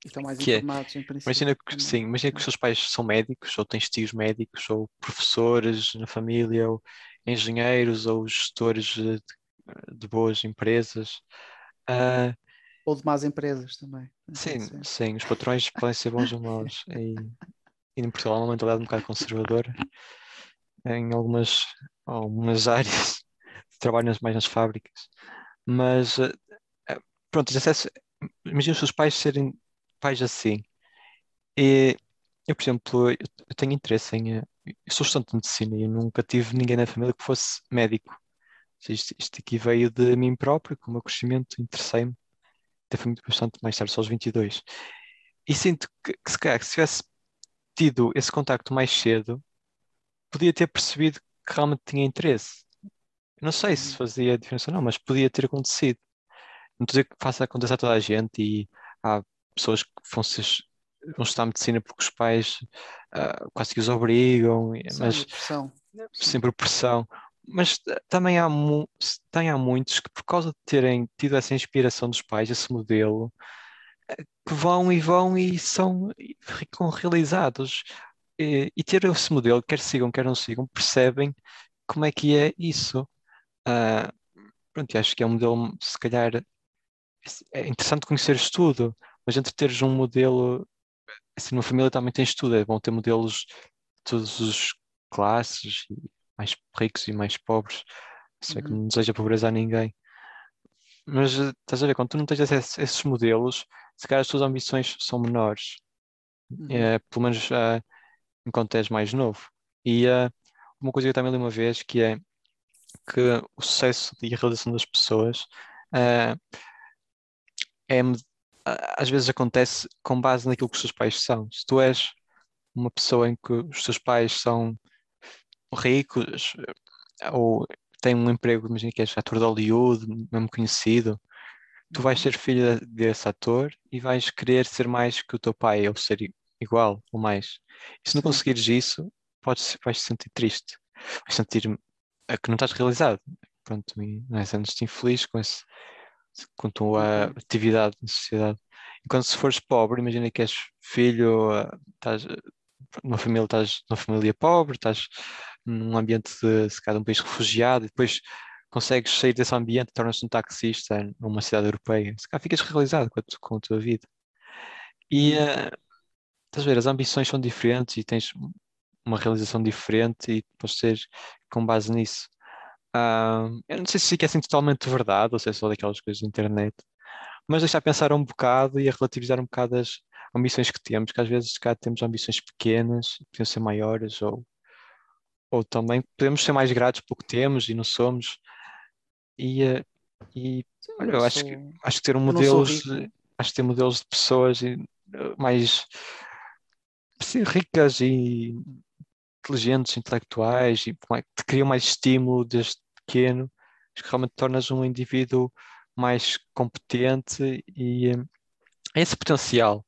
estão mais que é, informados em princípio. Imagina que, também. sim, imagina que os seus pais são médicos, ou tens tios médicos, ou professores na família, ou engenheiros, ou gestores de, de boas empresas. Ah, Ou de más empresas também. sim, Pode ser. sim, os patrões podem ser bons ou maus. E, e em Portugal há uma mentalidade um bocado conservadora em algumas, algumas áreas, trabalham mais nas fábricas. Mas, ah, ah, pronto, imagina os seus pais serem pais assim. E eu, por exemplo, eu, tenho interesse em. Eu sou estudante de medicina e nunca tive ninguém na família que fosse médico. Isto, isto aqui veio de mim próprio, com o meu crescimento, interessei-me. Até foi muito bastante mais tarde, só aos 22. E sinto que, que se calhar, que se tivesse tido esse contacto mais cedo, podia ter percebido que realmente tinha interesse. Não sei se Uhum. fazia diferença ou não, mas podia ter acontecido. Não estou a dizer que faça acontecer a toda a gente e há pessoas que vão, ser, vão estudar medicina porque os pais ah, quase que os obrigam, Sim, mas a pressão. Sempre pressão. Mas t- também há, também há muitos que, por causa de terem tido essa inspiração dos pais, esse modelo, eh, que vão e vão e são ficam realizados. E, e ter esse modelo, quer sigam, quer não sigam, percebem como é que é isso. Ah, pronto, acho que é um modelo, se calhar, é interessante conheceres tudo, mas entre teres um modelo, assim, numa família também tens tudo, é bom ter modelos de todas as classes, mais ricos e mais pobres, se é que Uhum. não deseja pobreza a ninguém. Mas eh, estás a ver, quando tu não tens acesso a esses modelos, se calhar as tuas ambições são menores, Uhum. eh, pelo menos ah, enquanto és mais novo. E ah, uma coisa que eu também li uma vez que é que o sucesso e a realização das pessoas ah, é, às vezes acontece com base naquilo que os teus pais são. Se tu és uma pessoa em que os teus pais são ricos ou têm um emprego, imagina que és ator de Hollywood, mesmo conhecido, tu vais Uhum. ser filho de- desse ator e vais querer ser mais que o teu pai, ou ser igual ou mais. E se não conseguires isso, podes, vais te sentir triste, vais sentir que não estás realizado. Pronto, e não é? Sentes-te infeliz com esse, com a tua Uhum. atividade na sociedade. Enquanto se fores pobre, imagina que és filho, eh, estás numa família, estás numa família pobre, estás num ambiente de, se calhar, um país refugiado, e depois consegues sair desse ambiente e tornas-te um taxista numa cidade europeia. Se calhar ficas realizado com a, com a tua vida. E eh, estás a ver, as ambições são diferentes e tens uma realização diferente e podes ter com base nisso. Ah, eu não sei se isso é assim totalmente verdade ou se é só daquelas coisas da internet, mas deixa a pensar um bocado e a relativizar um bocado as ambições que temos, que às vezes cá temos ambições pequenas, podiam ser maiores, ou, ou também podemos ser mais gratos pelo que temos e não somos. E, eh, e Sim, olha, eu acho sou- que, acho que ter um modelos, acho que ter modelos de pessoas e, eh, mais sim, ricas e inteligentes, intelectuais e é que criam mais estímulo desde pequeno, acho que realmente tornas um indivíduo mais competente e eh, esse potencial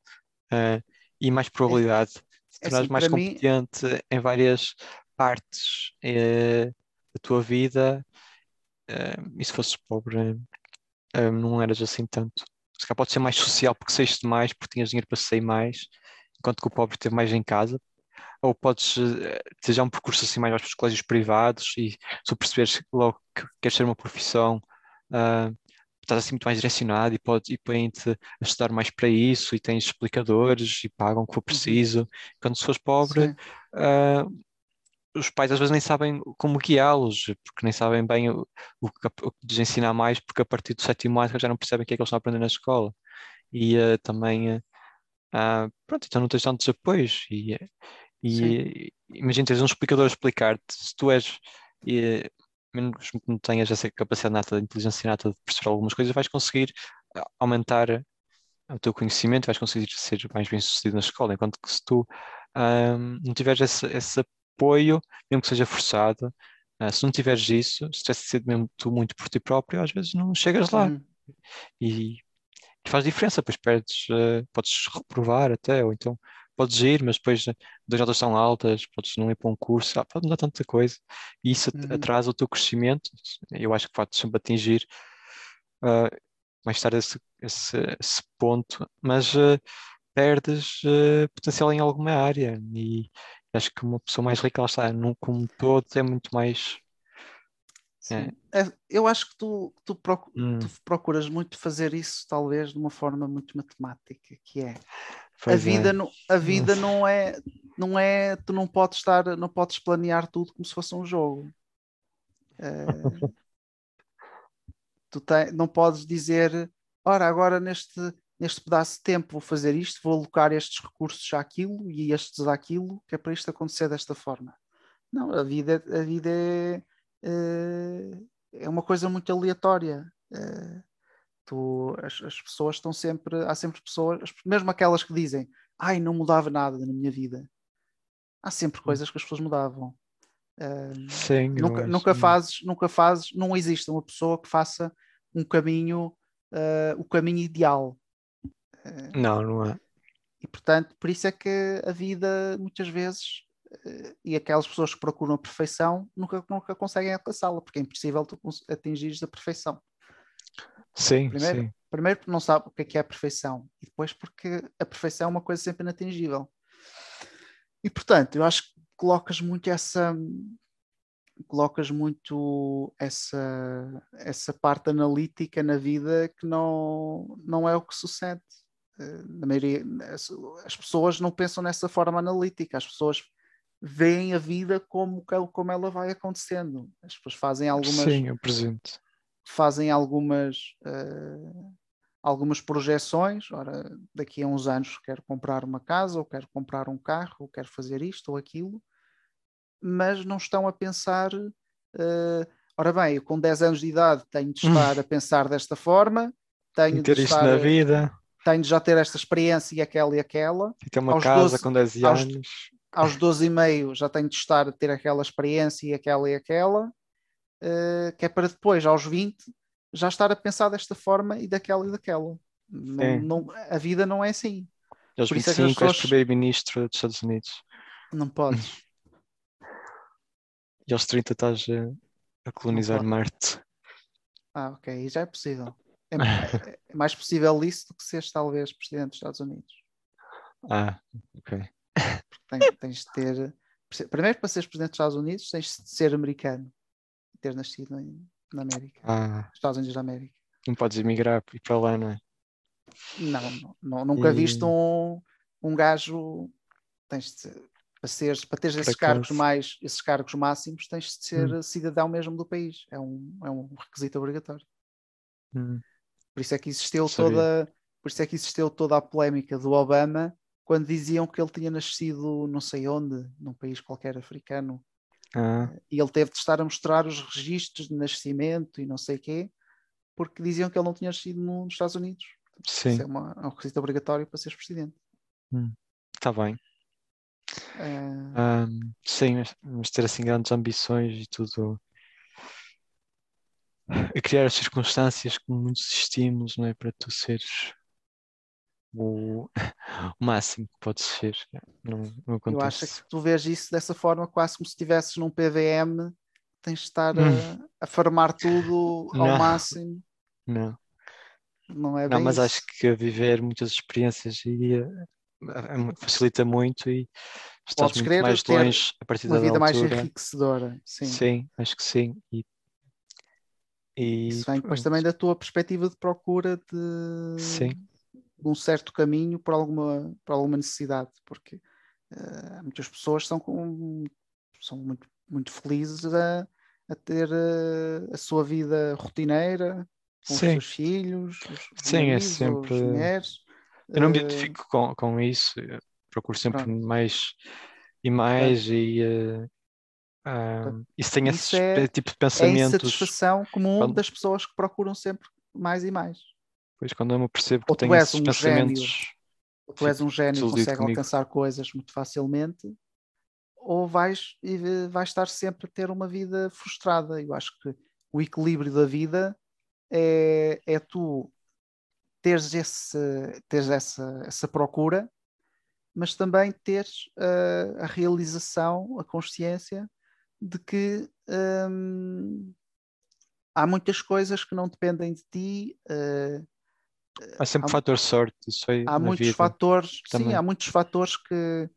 eh, e mais probabilidade de te é tornares assim, mais para mim- competente em várias partes eh, da tua vida. eh, e se fosses pobre, não eras assim tanto. Se calhar pode ser mais social porque saíste mais, porque tinhas dinheiro para sair mais, enquanto que o pobre teve mais em casa. Ou podes ter já um percurso assim mais para os colégios privados e se perceberes logo que queres ser uma profissão, estás assim muito mais direcionado e, podes, e põem-te a estudar mais para isso e tens explicadores e pagam o que for preciso. Quando se fores pobre, ah, os pais às vezes nem sabem como guiá-los, porque nem sabem bem o, o que, o que lhes ensinar mais, porque a partir do sétimo ano já não percebem o que é que eles estão a aprender na escola. E ah, também, ah, pronto, então não tens tantos apoios. E, e imagina teres um explicador a explicar-te, se tu és, menos que não tenhas essa capacidade nata, de inteligência nata de perceber algumas coisas, vais conseguir ah, aumentar o teu conhecimento, vais conseguir ser mais bem sucedido na escola, enquanto que se tu ah, não tiveres esse, esse apoio, mesmo que seja forçado, ah, se não tiveres isso, se tivesse sido mesmo tu muito por ti próprio, às vezes não chegas lá Uhum. e, e faz diferença, depois perdes, eh, podes reprovar até, ou então podes ir, mas depois eh, as notas são altas, podes não ir para um curso, ah, pode mudar tanta coisa, e isso Uhum. atrasa o teu crescimento. Eu acho que vai sempre atingir ah, mais tarde esse, esse, esse ponto, mas eh, perdes eh, potencial em alguma área, e acho que uma pessoa mais rica, ela está, num, como todo, é muito mais. Sim. É, eu acho que tu, tu, Hum, tu procuras muito fazer isso, talvez, de uma forma muito matemática, que é a é. vida, não, a vida não é, não é, tu não podes estar, não podes planear tudo como se fosse um jogo. Eh, tu não podes dizer, ora, agora neste, neste pedaço de tempo vou fazer isto, vou alocar estes recursos àquilo e estes àquilo, que é para isto acontecer desta forma. Não, a vida, a vida é, eh, é uma coisa muito aleatória. Eh, tu, as, as pessoas estão sempre, há sempre pessoas, as- mesmo aquelas que dizem, ai, não mudava nada na minha vida. Há sempre coisas que as pessoas mudavam. Eh, Sim, nunca, nunca fazes, nunca fazes, não existe uma pessoa que faça um caminho, eh, o caminho ideal. Não, não é. E portanto, por isso é que a vida muitas vezes eh, e aquelas pessoas que procuram a perfeição nunca, nunca conseguem alcançá-la, porque é impossível tu atingires a perfeição. Sim, Primeiro- sim. Primeiro porque não sabe o que é que é a perfeição, e depois porque a perfeição é uma coisa sempre inatingível. E portanto, eu acho que colocas muito essa colocas muito essa, essa parte analítica na vida que não, não é o que sucede. Eh, Na maioria, as, as pessoas não pensam nessa forma analítica, as pessoas veem a vida como, como ela vai acontecendo. As pessoas fazem algumas, Sim, o presente. Fazem algumas, eh, algumas projeções. Ora, daqui a uns anos quero comprar uma casa, ou quero comprar um carro, ou quero fazer isto ou aquilo, mas não estão a pensar. eh, ora bem, eu com 10 anos de idade tenho de estar a pensar desta forma, tenho de, ter isto estar, na a- vida, tenho de já ter esta experiência e aquela e aquela. e ter uma aos casa 12 com 10 aos- anos. Aos 12 e meio já tenho de estar a ter aquela experiência e aquela e aquela, eh, que é para depois, aos 20, já estar a pensar desta forma e daquela e daquela. Não, não- a vida não é assim. E aos por isso é que as 25 és pessoas- primeiro-ministro dos Estados Unidos. Não podes. E aos 30 estás a, a colonizar. Marte. Ah, ok, já é possível. É, é- mais possível isso do que seres talvez presidente dos Estados Unidos. Ah, ok. Tem- tens de ter. Primeiro, para seres presidente dos Estados Unidos, tens de ser americano ter nascido em- na América, Ah, Estados Unidos da América. não podes emigrar e ir para lá, não é? Não, não, não- nunca E- viste um, um gajo. Tens de para, seres, para teres Por esses cargos, mais, esses cargos máximos, tens de ser Hum. cidadão mesmo do país. É um, é um requisito obrigatório. Hum, Por isso é que existiu Sabia. toda. Por isso é que existiu toda a polémica do Obama quando diziam que ele tinha nascido não sei onde, num país qualquer africano, Ah, e ele teve de estar a mostrar os registros de nascimento e não sei quê, porque diziam que ele não tinha nascido no- nos Estados Unidos. Isso sim, é, uma- é um requisito obrigatório para seres presidente. está bem. Eh, Ahm, sim, mas, mas ter assim grandes ambições e tudo. E criar as circunstâncias com muitos estímulos, não é? Para tu seres o, o máximo que podes ser. Não, não eu acho acontece. que tu vês isso dessa forma, quase como se estivesses num PVM, tens de estar a, Hum. a farmar tudo ao Não. máximo. Não, Não é não, bem mas isso. acho que viver muitas experiências eh, facilita muito e estás Podes muito mais longe a partir uma da vida mais altura. enriquecedora. Sim. Sim, acho que sim. E, e Isso vem depois também da tua perspectiva de procura de, Sim. De um certo caminho por alguma, por alguma necessidade, porque eh, muitas pessoas são, com, são muito, muito felizes a, a ter eh, a sua vida rotineira, com os Sim, seus filhos, os, os sim, é maridos, sempre. as mulheres. Eu não me eh, identifico com, com isso, eu procuro sempre pronto. mais e mais e eh, ah, Portanto, isso tem esse isso é- espe- tipo de é a pensamentos. insatisfação comum quando- das pessoas que procuram sempre mais e mais. Pois quando eu me percebo que tenho esses um pensamentos, ou tu és um gênio e consegue comigo. alcançar coisas muito facilmente, ou vais, vais estar sempre a ter uma vida frustrada. Eu acho que o equilíbrio da vida é, é tu teres, esse, teres essa, essa procura, mas também teres ah, a realização, a consciência de que hum, há muitas coisas que não dependem de ti. ah, há sempre há- fator sorte, isso aí há muitos vida. fatores, sim, também. há muitos fatores que,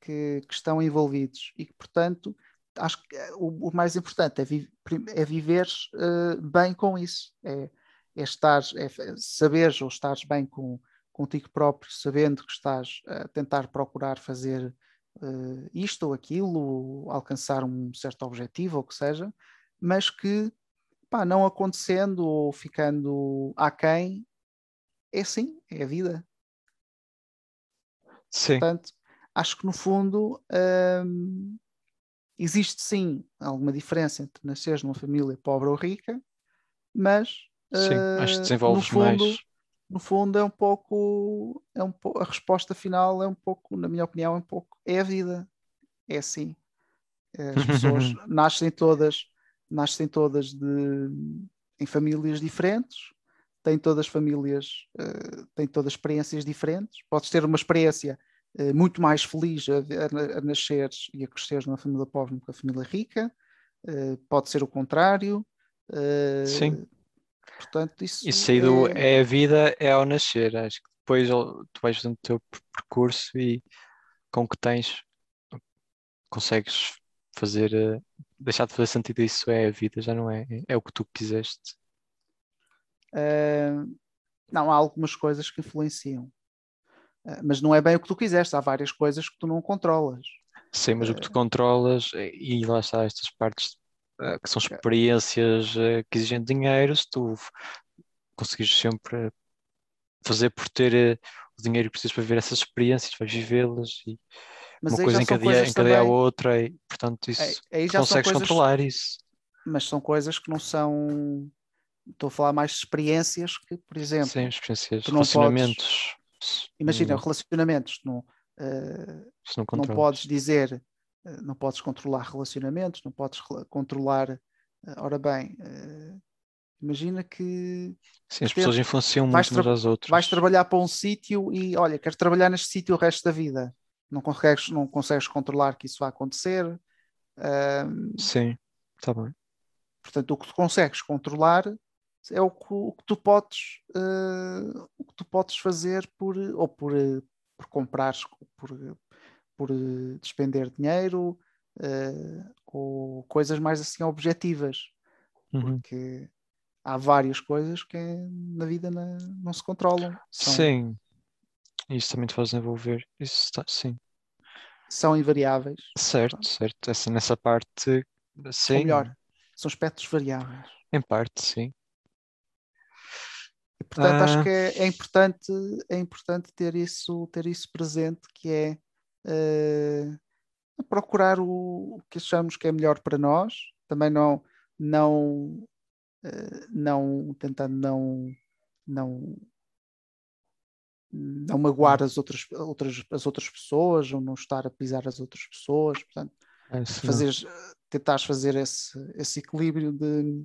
que, que estão envolvidos e que, portanto, acho que eh, o, o mais importante é, vi, é viveres eh, bem com isso, é, é estar, é saberes ou estares bem com, contigo próprio, sabendo que estás a tentar procurar fazer eh, isto ou aquilo, alcançar um certo objetivo ou o que seja, mas que pá, não acontecendo ou ficando aquém, é assim, é a vida. Sim, Portanto, acho que no fundo hum, existe sim alguma diferença entre nasceres numa família pobre ou rica, mas sim, acho que eh, no desenvolves fundo, mais. no fundo é um pouco, é um po- a resposta final é um pouco, na minha opinião, é um pouco, é a vida, é assim. As pessoas nascem todas, nascem todas de, em famílias diferentes, têm todas famílias, eh, têm todas experiências diferentes. Podes ter uma experiência eh, muito mais feliz a, a, a nasceres e a cresceres numa família pobre do que a família rica. Eh, pode ser o contrário. Sim. Portanto, isso, Isso aí do é, é a vida é ao nascer. Acho que depois tu vais fazendo o teu per- percurso e com o que tens consegues fazer, deixar de fazer sentido isso é a vida, já não é, é o que tu quiseste. Eh, não, há algumas coisas que influenciam. Eh, mas não é bem o que tu quiseste, há várias coisas que tu não controlas. Sim, mas o que tu controlas, eh, e lá está estas partes eh, que são experiências eh, que exigem dinheiro, se tu conseguires sempre fazer por ter eh, o dinheiro que precisas para viver essas experiências, vais vivê-las e Mas uma coisa encadeia, encadeia a outra e portanto isso aí, aí consegues coisas, controlar isso. mas são coisas que não são. Estou a falar mais de experiências que, por exemplo, Sim, experiências, tu não podes- relacionamentos. se imagina, não- relacionamentos, não, eh, se não não controlas. podes dizer, eh, não podes controlar relacionamentos, não podes controlar. eh, ora bem, eh, imagina que Sim, as ter- pessoas influenciam muito umas às outras. vais trabalhar para um sítio e olha, queres trabalhar neste sítio o resto da vida. Não consegues, não consegues controlar que isso vai acontecer. Sim, está bem. portanto, o que tu consegues controlar é o que, o que tu podes eh, o que tu podes fazer por ou por, eh, por comprares, por, por eh, despender dinheiro ou coisas mais assim objetivas, Uhum. porque há várias coisas que na vida na- não se controlam. São, Sim, isso também te faz desenvolver. Isso está, sim, são invariáveis. certo, certo. Essa, nessa parte, Ou sim, melhor, são aspectos variáveis. em parte, sim. E, portanto, Ah. acho que é, é importante, é importante ter isso, ter isso presente, que é eh, procurar o, o que achamos que é melhor para nós, também não, não, eh, não tentando não, não, não magoar as outras, outras, as outras pessoas ou não estar a pisar as outras pessoas, portanto, É, sim. fazeres, tentares fazer esse, esse equilíbrio de,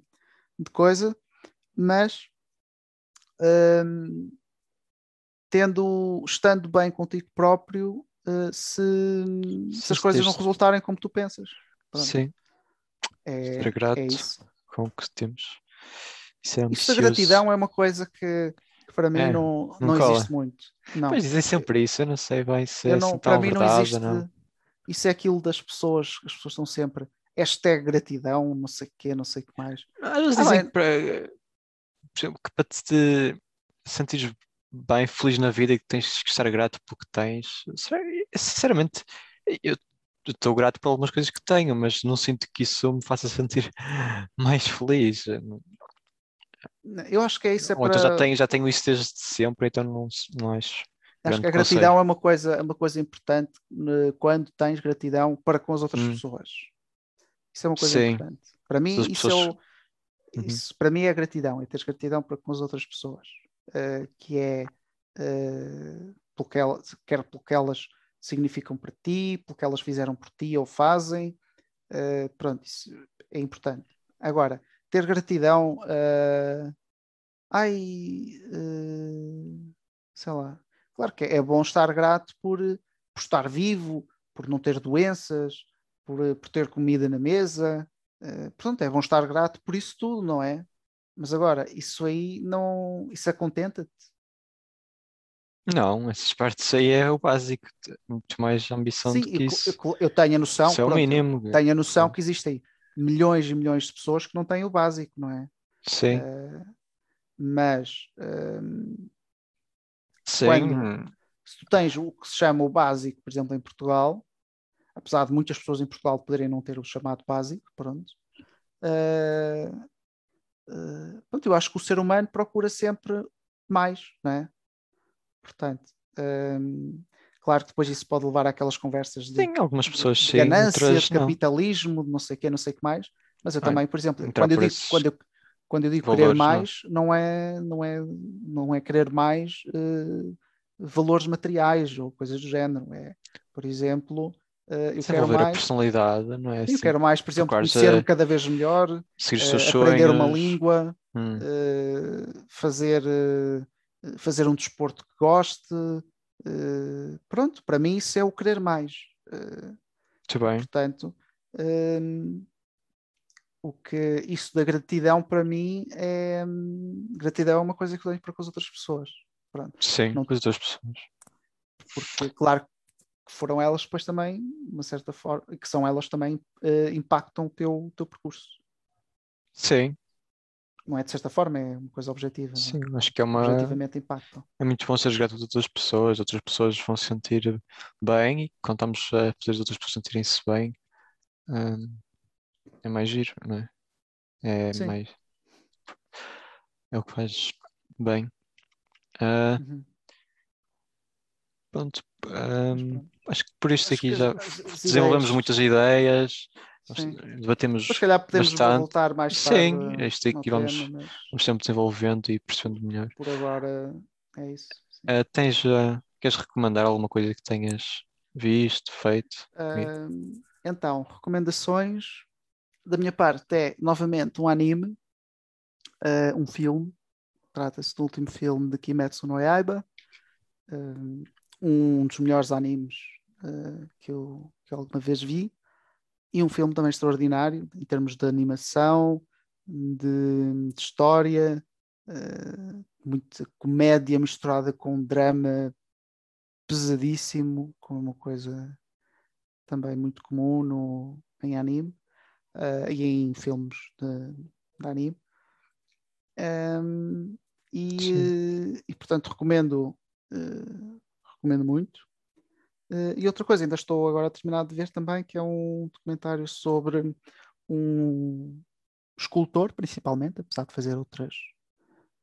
de coisa, mas hum, tendo, estando bem contigo próprio, eh, se, se Se as coisas não resultarem como tu pensas. Pronto. Sim, É, ser grato é isso. com o que temos. Isso é Isso da gratidão é uma coisa que, que para mim É, não, não não existe muito. Não. Pois dizem sempre isso, eu não sei bem se é Eu assim não, tão para mim não verdade existe. ou não. Isso é aquilo das pessoas, as pessoas estão sempre hashtag gratidão, não sei o quê, não sei o que mais. Às vezes Ah, dizem bem. para, que para te sentires bem, feliz na vida e que tens que estar grato pelo que tens. Sinceramente, eu estou grato por algumas coisas que tenho, mas não sinto que isso me faça sentir mais feliz. Eu acho que é isso é Ou então para. já tenho, já tenho isso desde sempre, então não, não acho. Acho que a conselho. gratidão é uma coisa, é uma coisa importante né, quando tens gratidão para com as outras Hum. pessoas. Isso é uma coisa Sim. importante. Para mim, as isso, é pessoas- o- Uhum. isso para mim é gratidão, é teres gratidão para com as outras pessoas. eh, que é eh, pelo que elas, quer pelo que elas significam para ti, pelo que elas fizeram por ti ou fazem. eh, pronto, isso é importante. Agora, ter gratidão. eh, ai, eh, sei lá. Claro que é bom estar grato por, por estar vivo, por não ter doenças, por, por ter comida na mesa. Eh, portanto, é bom estar grato por isso tudo, não é? Mas agora, isso aí não. Isso acontenta-te. Não, essas partes aí é o básico. Muito mais ambição Sim, do que eu, isso. eu- eu tenho a noção, Isso é o pronto, eu mínimo. tenho a noção Sim. que existem milhões e milhões de pessoas que não têm o básico, não é? Sim, Eh, mas eh, sim. quando- se tu tens o que se chama o básico, por exemplo, em Portugal, apesar de muitas pessoas em Portugal poderem não ter o chamado básico, pronto, eh, eh, pronto, eu acho que o ser humano procura sempre mais, não é? Portanto, ehm, claro que depois isso pode levar àquelas conversas de Sim, algumas pessoas de ganância, outras de não. capitalismo, de não sei o quê, não sei o que mais, mas eu também, por exemplo, quando eu digo, quando eu, quando eu digo querer valores, não. mais, não é, não é, não é querer mais eh, valores materiais ou coisas do género. É, por exemplo, eh, eu quero Desenvolver a mais, personalidade, não é eu assim? quero mais, por exemplo, conhecer-me a- cada vez melhor, Seguir seus aprender uma sonhos. língua, Hum, eh, fazer, fazer um desporto que goste. pronto, para mim isso é o querer mais. Muito bem. Portanto, hum, o que isso da gratidão para mim é hum, gratidão é uma coisa que eu tenho para com as outras pessoas. Pronto. Sim, não- com as duas pessoas. Porque, claro, que foram elas depois também, de uma certa forma, que são elas também eh, impactam o teu, o teu percurso. Sim, Não é de certa forma, é uma coisa objetiva. é? sim, acho que é uma. Objetivamente impactam. É muito bom seres grato a outras pessoas, outras pessoas vão se sentir bem e estamos a fazer as outras pessoas sentirem-se bem, hum, é mais giro, não é? É Sim. mais. É o que faz bem. Ah, Uhum. Pronto, Mas hum, acho que por isto Acho aqui já desenvolvemos ideias- muitas ideias, Sim. debatemos se calhar, podemos bastante. voltar mais tarde Sim, eh, isto aqui vamos- tema, mas Vamos sempre desenvolvendo e percebendo melhor. por agora é isso. Ah, tens, ah, queres recomendar alguma coisa que tenhas visto, feito? Ahm, então, recomendações da minha parte é novamente um anime, ah, um filme. Trata-se do último filme de Kimetsu no Yaiba, um dos melhores animes ah, que, eu, que alguma vez vi, e um filme também extraordinário em termos de animação, de, de história, ah, muita comédia misturada com drama pesadíssimo, com uma coisa também muito comum no, em anime eh, e em filmes de, de anime. Ehm, e, eh, e, portanto recomendo, eh, recomendo muito. Eh, e outra coisa, ainda estou agora a terminar de ver também, que é um documentário sobre um escultor, principalmente, apesar de fazer outras,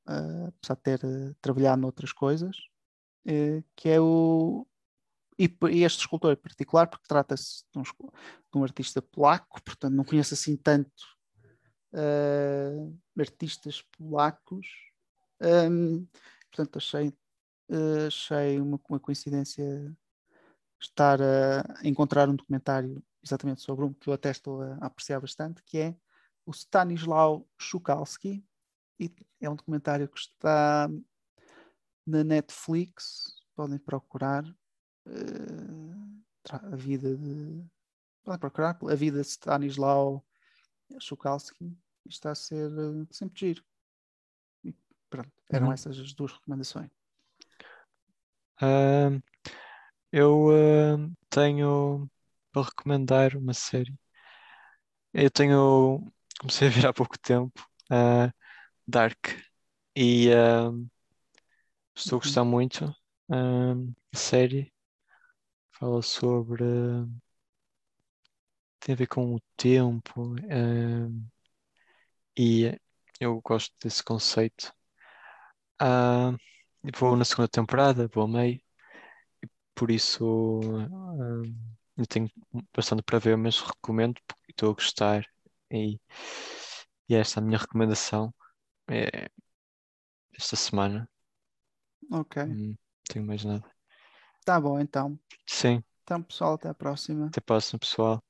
uh, apesar de ter uh, trabalhado noutras coisas, uh, que é o. E, e, este escultor em particular, porque trata-se de, um, de um, artista polaco, portanto não conheço assim tanto artistas polacos. Um, portanto, achei, achei uma, uma coincidência estar a encontrar um documentário exatamente sobre um que eu até estou a, apreciar bastante, que é o Stanislaw Szukalski. E é um documentário que está na Netflix, podem procurar uh, a vida de podem procurar a vida de Stanislaw Szukalski está a ser uh, sempre giro. E pronto, eram uhum. essas as duas recomendações. Uh, eu uh, tenho para recomendar uma série. Eu tenho. Comecei a ver há pouco tempo uh, Dark e uh, estou a uhum. gostar muito. Uh, a série fala sobre. tem a ver com o tempo e eu gosto desse conceito. Vou na segunda temporada, vou a meio por isso uh, eu tenho bastante para ver, mas recomendo porque estou a gostar e, e esta é a minha recomendação é esta semana. Ok. Não tenho mais nada. Tá bom então. Sim. Então pessoal, até a próxima. Até a próxima pessoal.